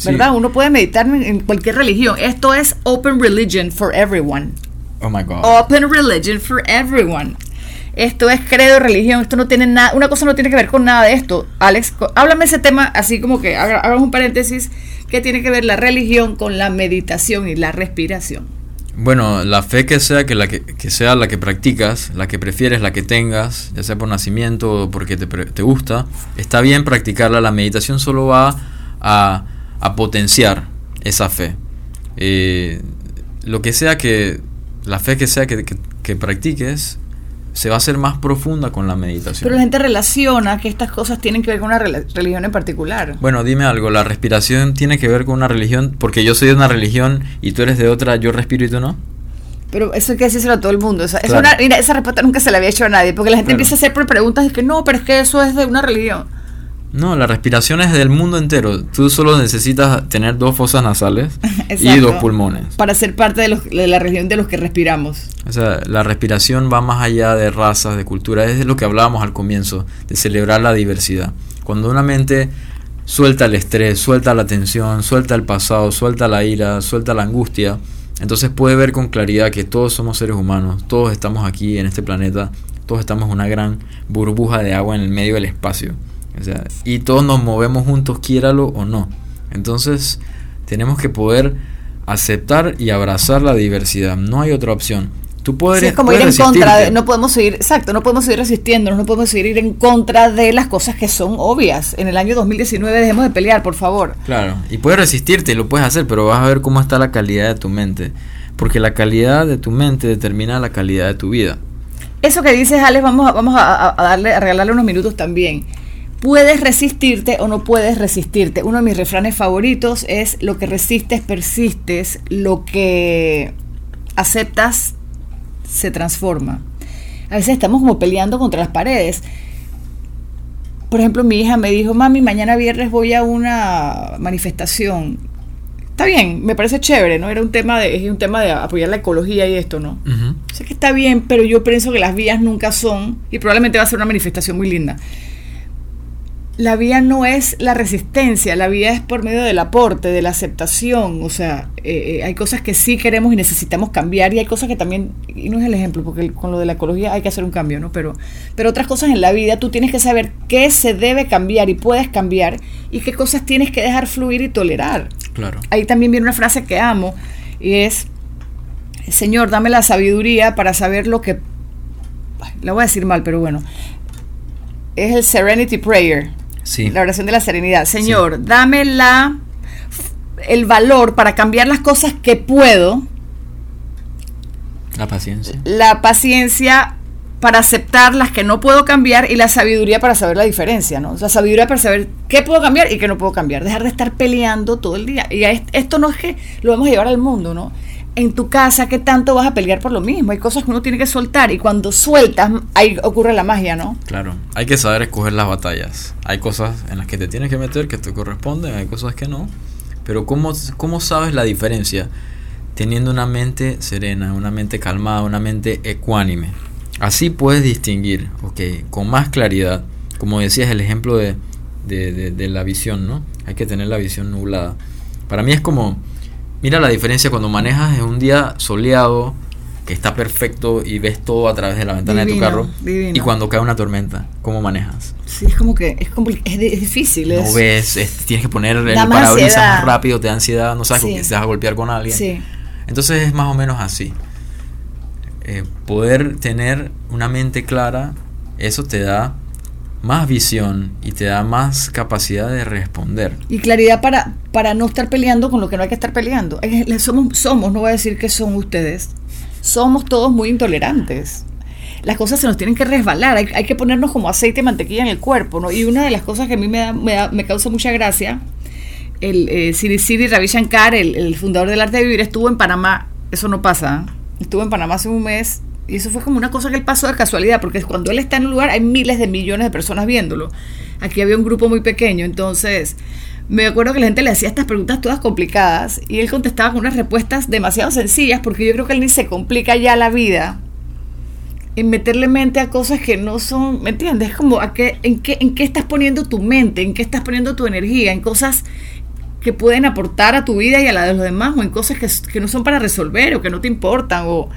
¿Verdad? Sí. Uno puede meditar en, cualquier religión. Esto es open religion for everyone. Oh my God. Open religion for everyone. Esto es credo, religión, esto no tiene nada, una cosa no tiene que ver con nada de esto. Alex, háblame ese tema así como que hagamos un paréntesis, ¿qué tiene que ver la religión con la meditación y la respiración? Bueno, la fe que sea que la que, que, sea la que practicas, la que prefieres, la que tengas, ya sea por nacimiento o porque te, te gusta, está bien practicarla. La meditación solo va a, a potenciar esa fe. Eh, lo que sea que la fe que sea que, que, que practiques se va a hacer más profunda con la meditación. Pero la gente relaciona que estas cosas tienen que ver con una religión en particular. Bueno, dime algo, ¿la respiración tiene que ver con una religión? Porque yo soy de una religión y tú eres de otra, yo respiro y tú no. Pero eso hay que decírselo a todo el mundo. O sea, claro. es una, mira, esa respuesta nunca se la había hecho a nadie, porque la gente claro. empieza a hacer preguntas de que no, pero es que eso es de una religión. No, la respiración es del mundo entero. Tú solo necesitas tener dos fosas nasales (laughs) y dos pulmones. Para ser parte de, los, de, la región de los que respiramos. O sea, la respiración va más allá de razas, de culturas. Es lo que hablábamos al comienzo, de celebrar la diversidad. Cuando una mente suelta el estrés, suelta la tensión, suelta el pasado, suelta la ira, suelta la angustia, entonces puede ver con claridad que todos somos seres humanos, todos estamos aquí en este planeta, todos estamos en una gran burbuja de agua en el medio del espacio. O sea, y todos nos movemos juntos, quiéralo o no. Entonces, tenemos que poder aceptar y abrazar la diversidad. No hay otra opción. Tú puedes, sí, es como ir en contra, de, no podemos seguir, exacto, no podemos seguir resistiendo, no podemos seguir ir en contra de las cosas que son obvias. En el año 2019 dejemos de pelear, por favor. Claro, y puedes resistirte, lo puedes hacer, pero vas a ver cómo está la calidad de tu mente. Porque la calidad de tu mente determina la calidad de tu vida. Eso que dices, Alex, vamos a, vamos a, a darle, a regalarle unos minutos también puedes resistirte o no puedes resistirte. Uno de mis refranes favoritos es lo que resistes persistes, lo que aceptas se transforma. A veces estamos como peleando contra las paredes. Por ejemplo, mi hija me dijo, mami, mañana viernes voy a una manifestación. Está bien, me parece chévere, ¿no? Era un tema de, es un tema de apoyar la ecología y esto, ¿no? Uh -huh. Sé que está bien, pero yo pienso que las vías nunca son, y probablemente va a ser una manifestación muy linda la vía no es la resistencia, la vía es por medio del aporte, de la aceptación. O sea, eh, hay cosas que sí queremos y necesitamos cambiar y hay cosas que también, y no es el ejemplo, porque con lo de la ecología hay que hacer un cambio, ¿no? Pero, pero otras cosas en la vida tú tienes que saber qué se debe cambiar y puedes cambiar y qué cosas tienes que dejar fluir y tolerar. Claro. Ahí también viene una frase que amo y es, Señor, dame la sabiduría para saber lo que... La voy a decir mal, pero bueno. Es el Serenity Prayer. Sí. La oración de la serenidad. Señor, sí. dame la el valor para cambiar las cosas que puedo. La paciencia. La paciencia para aceptar las que no puedo cambiar y la sabiduría para saber la diferencia, ¿no? La sabiduría para saber qué puedo cambiar y qué no puedo cambiar. Dejar de estar peleando todo el día. Y esto no es que lo vamos a llevar al mundo, ¿no? En tu casa, ¿qué tanto vas a pelear por lo mismo? Hay cosas que uno tiene que soltar y cuando sueltas, ahí ocurre la magia, ¿no? Claro, hay que saber escoger las batallas. Hay cosas en las que te tienes que meter que te corresponden, hay cosas que no. Pero ¿cómo, cómo sabes la diferencia? Teniendo una mente serena, una mente calmada, una mente ecuánime. Así puedes distinguir, ok, con más claridad. Como decías, el ejemplo de, de, de, de la visión, ¿no? Hay que tener la visión nublada. Para mí es como, mira la diferencia cuando manejas en un día soleado, que está perfecto y ves todo a través de la ventana divino, de tu carro. Divino. Y cuando cae una tormenta, ¿cómo manejas? Sí, es como que es, es, es difícil. No es, ves, es, tienes que poner el parabrisas más rápido, te da ansiedad, no sabes sí. si te vas a golpear con alguien. Sí. Entonces es más o menos así. eh, poder tener una mente clara, eso te da más visión y te da más capacidad de responder. Y claridad para, para no estar peleando con lo que no hay que estar peleando. Somos, somos, no voy a decir que son ustedes, somos todos muy intolerantes. Las cosas se nos tienen que resbalar, hay, que ponernos como aceite y mantequilla en el cuerpo, ¿no? Y una de las cosas que a mí me, da, me, me causa mucha gracia, el eh, Siri Siri Ravi Shankar, el, el, fundador del arte de vivir, estuvo en Panamá, eso no pasa, estuvo en Panamá hace un mes y eso fue como una cosa que él pasó de casualidad, porque cuando él está en un lugar hay miles de millones de personas viéndolo. Aquí había un grupo muy pequeño, entonces me acuerdo que la gente le hacía estas preguntas todas complicadas y él contestaba con unas respuestas demasiado sencillas, porque yo creo que él ni se complica ya la vida en meterle mente a cosas que no son, ¿me entiendes? Como a qué, en, qué, en qué estás poniendo tu mente, en qué estás poniendo tu energía, en cosas que pueden aportar a tu vida y a la de los demás, o en cosas que, que no son para resolver o que no te importan, o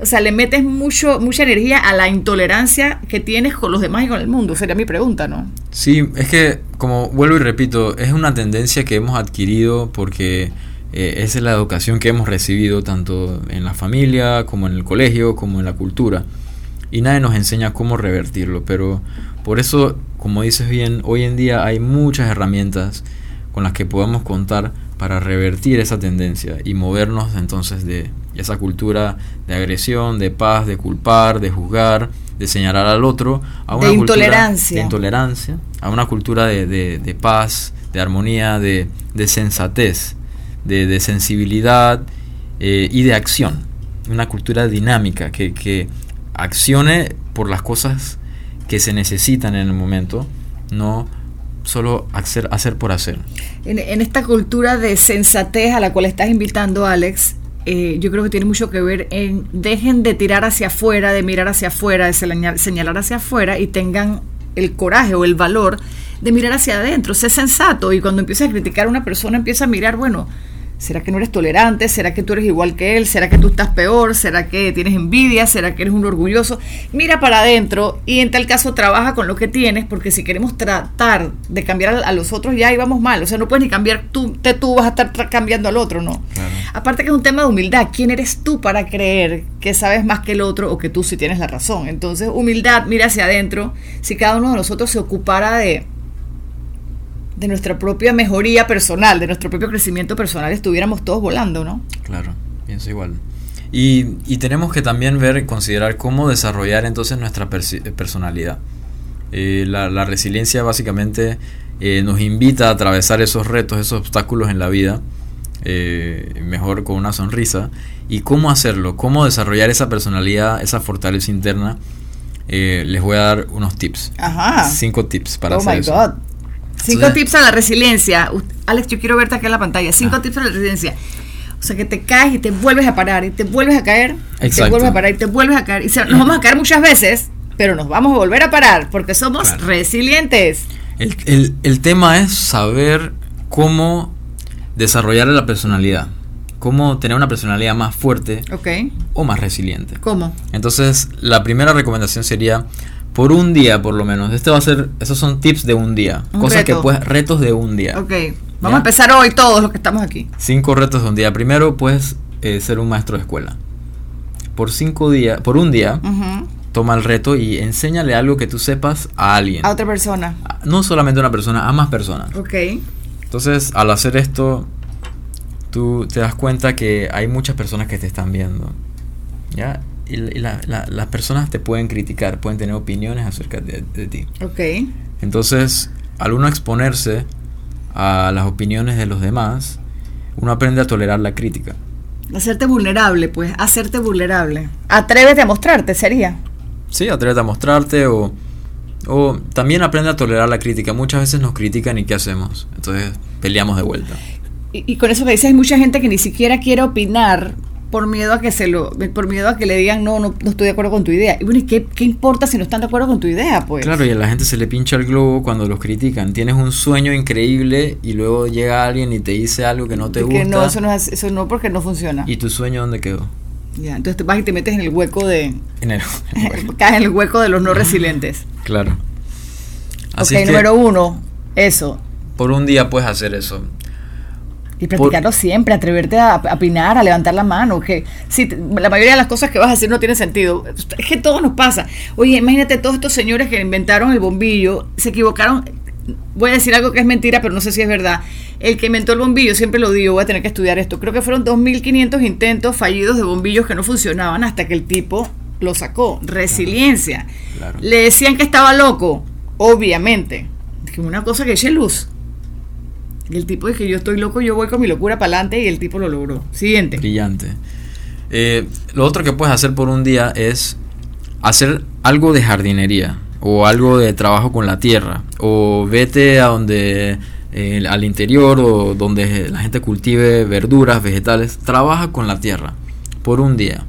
o sea, le metes mucho, mucha energía a la intolerancia que tienes con los demás y con el mundo, sería mi pregunta, ¿no? Sí, es que, como vuelvo y repito, es una tendencia que hemos adquirido porque eh, esa es la educación que hemos recibido tanto en la familia, como en el colegio, como en la cultura. Y nadie nos enseña cómo revertirlo, pero por eso, como dices bien, hoy en día hay muchas herramientas con las que podemos contar para revertir esa tendencia y movernos entonces de esa cultura de agresión, de paz, de culpar, de juzgar, de señalar al otro, a una de intolerancia. de intolerancia, a una cultura de, paz, de armonía, de, sensatez, de, sensibilidad eh, y de acción. Una cultura dinámica que, que accione por las cosas que se necesitan en el momento, no solo hacer, hacer por hacer. En, en, esta cultura de sensatez a la cual estás invitando, Alex, eh, yo creo que tiene mucho que ver en dejen de tirar hacia afuera, de mirar hacia afuera, de señalar, hacia afuera y tengan el coraje o el valor de mirar hacia adentro, sé sensato y cuando empiezas a criticar a una persona empieza a mirar, bueno, ¿Será que no eres tolerante? ¿Será que tú eres igual que él? ¿Será que tú estás peor? ¿Será que tienes envidia? ¿Será que eres un orgulloso? Mira para adentro y en tal caso trabaja con lo que tienes, porque si queremos tratar de cambiar a, los otros ya íbamos mal. O sea, no puedes ni cambiar tú, te, tú vas a estar cambiando al otro, ¿no? Aparte que es un tema de humildad. ¿Quién eres tú para creer que sabes más que el otro o que tú sí tienes la razón? Entonces, humildad, mira hacia adentro. Si cada uno de nosotros se ocupara de de nuestra propia mejoría personal, de nuestro propio crecimiento personal, estuviéramos todos volando, ¿no? Claro, pienso igual. Y, y tenemos que también ver, considerar cómo desarrollar entonces nuestra personalidad. Eh, la, resiliencia básicamente eh, nos invita a atravesar esos retos, esos obstáculos en la vida, eh, mejor con una sonrisa. ¿Y cómo hacerlo? ¿Cómo desarrollar esa personalidad, esa fortaleza interna? les voy a dar unos tips. Ajá. Cinco tips para oh hacer my eso. God. Cinco tips a la resiliencia. Alex, yo quiero verte acá en la pantalla. Cinco ah. tips a la resiliencia. O sea, que te caes y te vuelves a parar y te vuelves a caer. Y te vuelves a parar y te vuelves a caer. Y nos vamos a caer muchas veces, pero nos vamos a volver a parar porque somos resilientes. El, el tema es saber cómo desarrollar la personalidad. Cómo tener una personalidad más fuerte o más resiliente. ¿Cómo? Entonces, la primera recomendación sería por un día por lo menos. Este va a ser, esos son tips de un día. cosas que puedes, retos de un día. Ok, vamos a empezar hoy todos los que estamos aquí. Cinco retos de un día. Primero puedes eh, ser un maestro de escuela. Por cinco días, por un día, toma el reto y enséñale algo que tú sepas a alguien. A otra persona. No solamente a una persona, a más personas. Ok. Entonces, al hacer esto, tú te das cuenta que hay muchas personas que te están viendo. ¿Ya? Y, las personas te pueden criticar, pueden tener opiniones acerca de, ti. Ok. Entonces, al uno exponerse a las opiniones de los demás, uno aprende a tolerar la crítica. Hacerte vulnerable, pues, hacerte vulnerable. Atrévete a mostrarte, sería. Sí, atrévete a mostrarte o, o también aprende a tolerar la crítica. Muchas veces nos critican y ¿qué hacemos? Entonces peleamos de vuelta. Y, y con eso que dices, hay mucha gente que ni siquiera quiere opinar por miedo a que se lo, por miedo a que le digan no, no, estoy de acuerdo con tu idea. Y bueno, ¿y qué, importa si no están de acuerdo con tu idea, pues? Claro, y a la gente se le pincha el globo cuando los critican. Tienes un sueño increíble y luego llega alguien y te dice algo que no te gusta. no, eso no, es, eso no porque no funciona. ¿Y tu sueño dónde quedó? Ya, entonces te vas y te metes en el hueco de... En el, (laughs) caes en el hueco de los no resilientes. (laughs) Claro. Así ok, número uno, eso. Por un día puedes hacer eso. Y practicarlo siempre, atreverte a, a opinar, a levantar la mano. Que sí, la mayoría de las cosas que vas a decir no tiene sentido. Es que todo nos pasa. Oye, imagínate todos estos señores que inventaron el bombillo, se equivocaron. Voy a decir algo que es mentira, pero no sé si es verdad. El que inventó el bombillo, siempre lo digo, voy a tener que estudiar esto. Creo que fueron 2.500 intentos fallidos de bombillos que no funcionaban hasta que el tipo lo sacó. Resiliencia. Claro. Le decían que estaba loco, obviamente. Que una cosa que eche luz. Y el tipo dice, yo estoy loco, yo voy con mi locura para adelante y el tipo lo logró. Siguiente. Brillante. Eh, lo otro que puedes hacer por un día es hacer algo de jardinería o algo de trabajo con la tierra o vete a donde eh, al interior o donde la gente cultive verduras, vegetales, trabaja con la tierra por un día.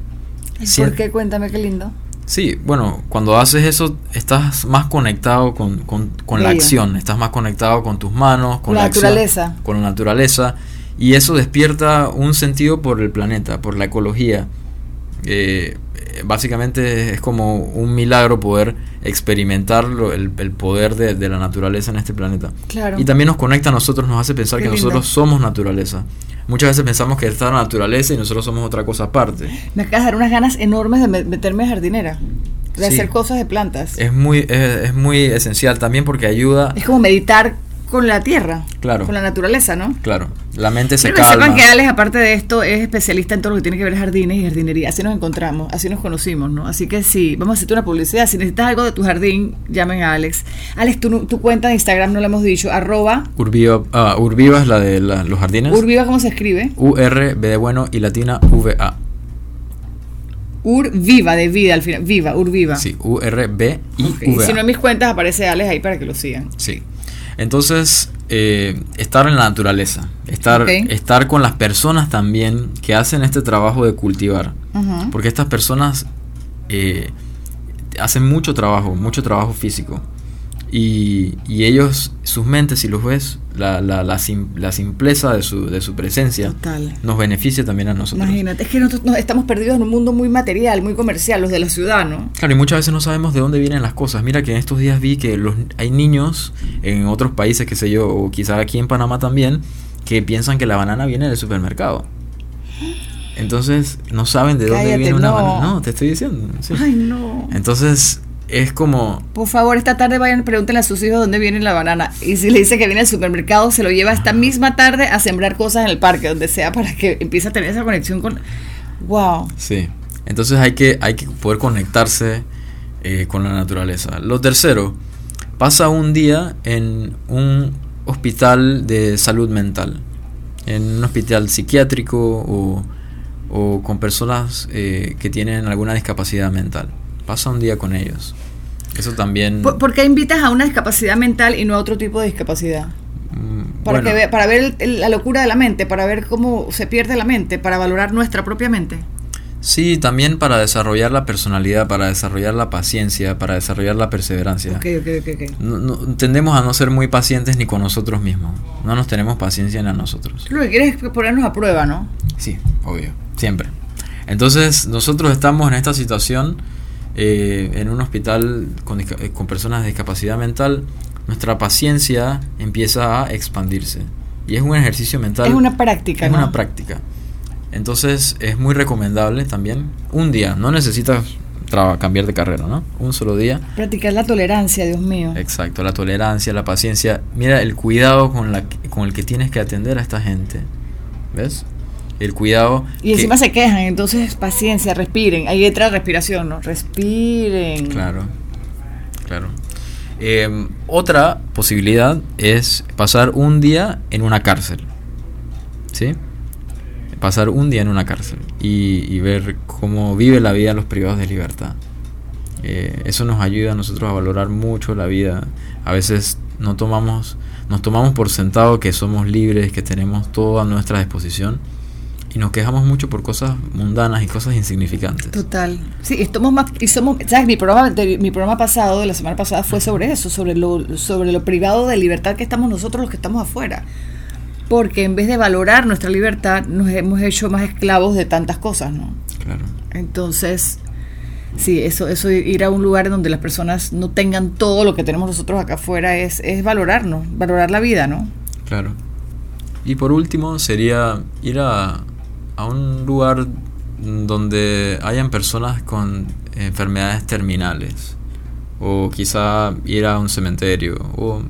¿Y. ¿Por qué? Cuéntame qué lindo. Sí, bueno, cuando haces eso estás más conectado con, con- con la acción, estás más conectado con tus manos, con La la, acción, naturaleza. con la naturaleza, y eso despierta un sentido por el planeta, por la ecología. Eh, básicamente es como un milagro poder experimentar lo- el, el poder de, de la naturaleza en este planeta. Claro. Y también nos conecta a nosotros, nos hace pensar Qué que lindo. nosotros somos naturaleza. Muchas veces pensamos que está la naturaleza y nosotros somos otra cosa aparte. Me acabas de dar unas ganas enormes de me- meterme a jardinera. De Sí. hacer cosas de plantas. Es muy, es, es muy esencial también porque ayuda, Es como meditar con la tierra. Claro. Con la naturaleza, ¿no? claro, la mente se que sepan calma. que Alex, aparte de esto, es especialista en todo lo que tiene que ver jardines y jardinería. Así nos encontramos, así nos conocimos, ¿no? Así que sí, vamos a hacerte una publicidad. Si necesitas algo de tu jardín, llamen a Alex. Alex, tu, tu cuenta de Instagram no la hemos dicho, arroba Urbiva, ah, Urbiva es la de la- los jardines. Urviva, ¿cómo se escribe? U-R, B de bueno y latina V-A. Urviva, de vida al final. Viva, Urviva. Sí, Ok, y V-A. si no en mis cuentas aparece Alex ahí para que lo sigan. Sí. Entonces, eh, estar en la naturaleza, estar, estar con las personas también que hacen este trabajo de cultivar. Porque estas personas eh, hacen mucho trabajo, mucho trabajo físico. Y, y ellos, sus mentes, si los ves, la, la, la, sim- la simpleza de su, de su presencia Total. nos beneficia también a nosotros. Imagínate, es que nosotros nos estamos perdidos en un mundo muy material, muy comercial, los de la ciudad, ¿no? Claro, y muchas veces no sabemos de dónde vienen las cosas. Mira que en estos días vi que los, hay niños en otros países, qué sé yo, o quizá aquí en Panamá también, que piensan que la banana viene del supermercado. Entonces no saben de dónde viene una no. banana. No, te estoy diciendo. sí. Ay, no. Entonces es como... Por favor, esta tarde vayan, pregúntenle a sus hijos dónde viene la banana. Y si le dice que viene del supermercado, se lo lleva esta misma tarde a sembrar cosas en el parque, donde sea, para que empiece a tener esa conexión con. ¡Wow! Sí. Entonces hay que, hay que poder conectarse eh, con la naturaleza. Lo tercero, pasa un día en un hospital de salud mental. En un hospital psiquiátrico o, o con personas eh, que tienen alguna discapacidad mental. Pasa un día con ellos. Eso también... ¿Por, por qué invitas a una discapacidad mental y no a otro tipo de discapacidad? mm, Para, bueno, que ve- para ver el- la locura de la mente, para ver cómo se pierde la mente, para valorar nuestra propia mente. Sí, también para desarrollar la personalidad, para desarrollar la paciencia, para desarrollar la perseverancia. Ok, ok, ok, ok. No- no- tendemos a no ser muy pacientes ni con nosotros mismos. No nos tenemos paciencia ni a nosotros. Lo que quieres es ponernos a prueba, ¿no? Sí, obvio, siempre. Entonces, nosotros estamos en esta situación, eh, en un hospital con, eh, con personas de discapacidad mental. Nuestra paciencia empieza a expandirse. Y es un ejercicio mental. Es una práctica, Es ¿no? una práctica. Entonces, es muy recomendable también. Un día, no necesitas cambiar de carrera, ¿no? Un solo día. Practicar la tolerancia, Dios mío. Exacto, la tolerancia, la paciencia. Mira el cuidado con, la, con el que tienes que atender a esta gente. ¿Ves? El cuidado. Y que- encima se quejan, entonces paciencia, respiren. Ahí entra respiración, ¿no? Respiren. Claro, claro. Eh, otra posibilidad es pasar un día en una cárcel. ¿Sí? Pasar un día en una cárcel y, y ver cómo vive la vida los privados de libertad. Eh, eso nos ayuda a nosotros a valorar mucho la vida. A veces no tomamos, nos tomamos por sentado que somos libres, que tenemos todo a nuestra disposición y nos quejamos mucho por cosas mundanas y cosas insignificantes. Total. Sí, estamos más, y somos, ¿sabes? Mi programa, de- mi programa pasado, de la semana pasada, fue sobre eso, sobre lo, sobre lo privado de libertad que estamos nosotros los que estamos afuera. Porque en vez de valorar nuestra libertad, nos hemos hecho más esclavos de tantas cosas, ¿no? Claro. Entonces, sí, eso, eso ir a un lugar donde las personas no tengan todo lo que tenemos nosotros acá afuera es, es valorarnos, valorar la vida, ¿no? Claro. Y por último sería ir a, a un lugar donde hayan personas con enfermedades terminales. O quizá ir a un cementerio o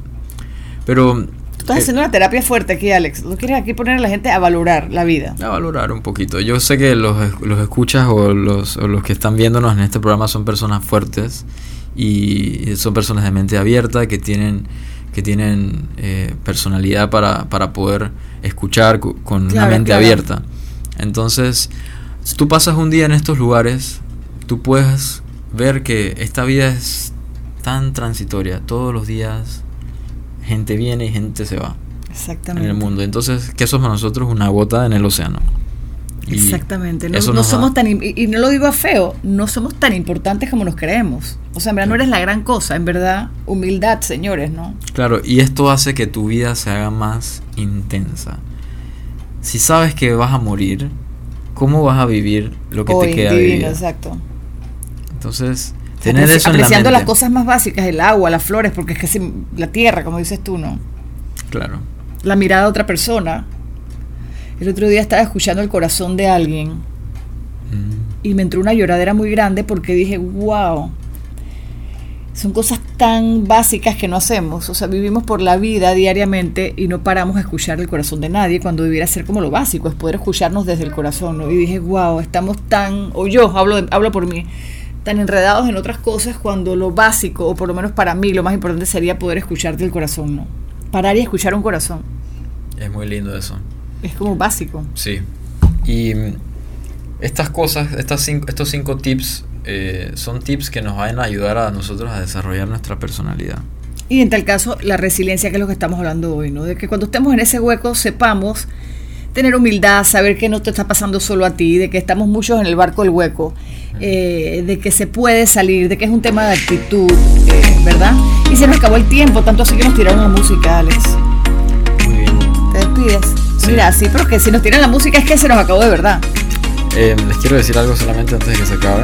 pero estás haciendo una terapia fuerte aquí Alex. Tú quieres aquí poner a la gente a valorar la vida. A valorar un poquito. Yo sé que los, los escuchas o los, o los que están viéndonos en este programa son personas fuertes y son personas de mente abierta que tienen que tienen eh, personalidad para, para, poder escuchar con una mente abierta entonces si tú pasas un día en estos lugares tú puedes ver que esta vida es tan transitoria. Todos los días gente viene y gente se va. Exactamente. En el mundo. Entonces, que somos nosotros una gota en el océano. Exactamente. No, no somos tan, y, no lo digo a feo, no somos tan importantes como nos creemos. O sea, en verdad no eres la gran cosa, en verdad, humildad, señores, ¿no? Claro, y esto hace que tu vida se haga más intensa. Si sabes que vas a morir, ¿cómo vas a vivir lo que te queda de vida? Exacto. Entonces, tener eso apreciando en la las cosas más básicas, el agua, las flores, porque es que la tierra, como dices tú, ¿no? Claro. La mirada de otra persona. El otro día estaba escuchando el corazón de alguien mm. y me entró una lloradera muy grande porque dije, wow, son cosas tan básicas que no hacemos. O sea, vivimos por la vida diariamente y no paramos a escuchar el corazón de nadie cuando debiera ser como lo básico, es poder escucharnos desde el corazón. ¿no? Y dije, wow, estamos tan, o yo hablo, hablo por mí, tan enredados en otras cosas cuando lo básico, o por lo menos para mí, lo más importante sería poder escucharte el corazón, ¿no? Parar y escuchar un corazón. Es muy lindo eso. Es como básico. Sí. Y estas cosas, estas cinco, estos cinco tips, eh, son tips que nos van a ayudar a nosotros a desarrollar nuestra personalidad. Y en tal caso, la resiliencia, que es lo que estamos hablando hoy, ¿no? De que cuando estemos en ese hueco sepamos tener humildad, saber que no te está pasando solo a ti, de que estamos muchos en el barco del hueco, eh, de que se puede salir, de que es un tema de actitud, eh, ¿verdad? Y se nos acabó el tiempo, tanto así que nos tiraron la música, Alex. Muy bien. ¿Te despides? Mira, sí, pero que si nos tiran la música es que se nos acabó de verdad. Eh, les quiero decir algo solamente antes de que se acabe.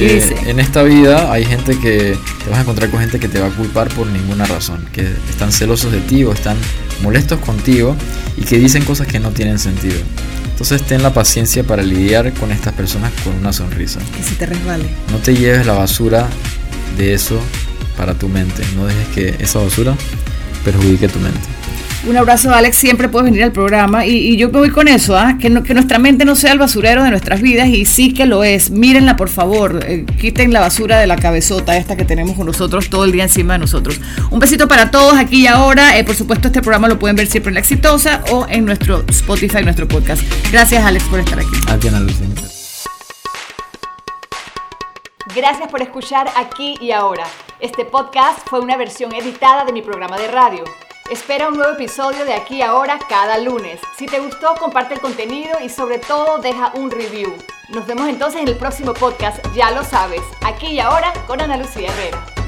En esta vida hay gente que te vas a encontrar con gente que te va a culpar por ninguna razón, que están celosos de ti o están molestos contigo y que dicen cosas que no tienen sentido. Entonces ten la paciencia para lidiar con estas personas con una sonrisa. Que se te resbale. No te lleves la basura de eso para tu mente. No dejes que esa basura perjudique tu mente. Un abrazo, Alex. Siempre puedes venir al programa. Y, yo me voy con eso, ¿ah? que, que nuestra mente no sea el basurero de nuestras vidas. Y sí que lo es. Mírenla, por favor. Eh, quiten la basura de la cabezota esta que tenemos con nosotros todo el día encima de nosotros. Un besito para todos aquí y ahora. Eh, por supuesto, este programa lo pueden ver siempre en La Exitosa o en nuestro Spotify, nuestro podcast. Gracias, Alex, por estar aquí. A ti, Ana Lucía. Gracias por escuchar aquí y ahora. Este podcast fue una versión editada de mi programa de radio. Espera un nuevo episodio de aquí ahora cada lunes. Si te gustó, comparte el contenido y sobre todo deja un review. Nos vemos entonces en el próximo podcast, ya lo sabes, aquí y ahora con Ana Lucía Herrera.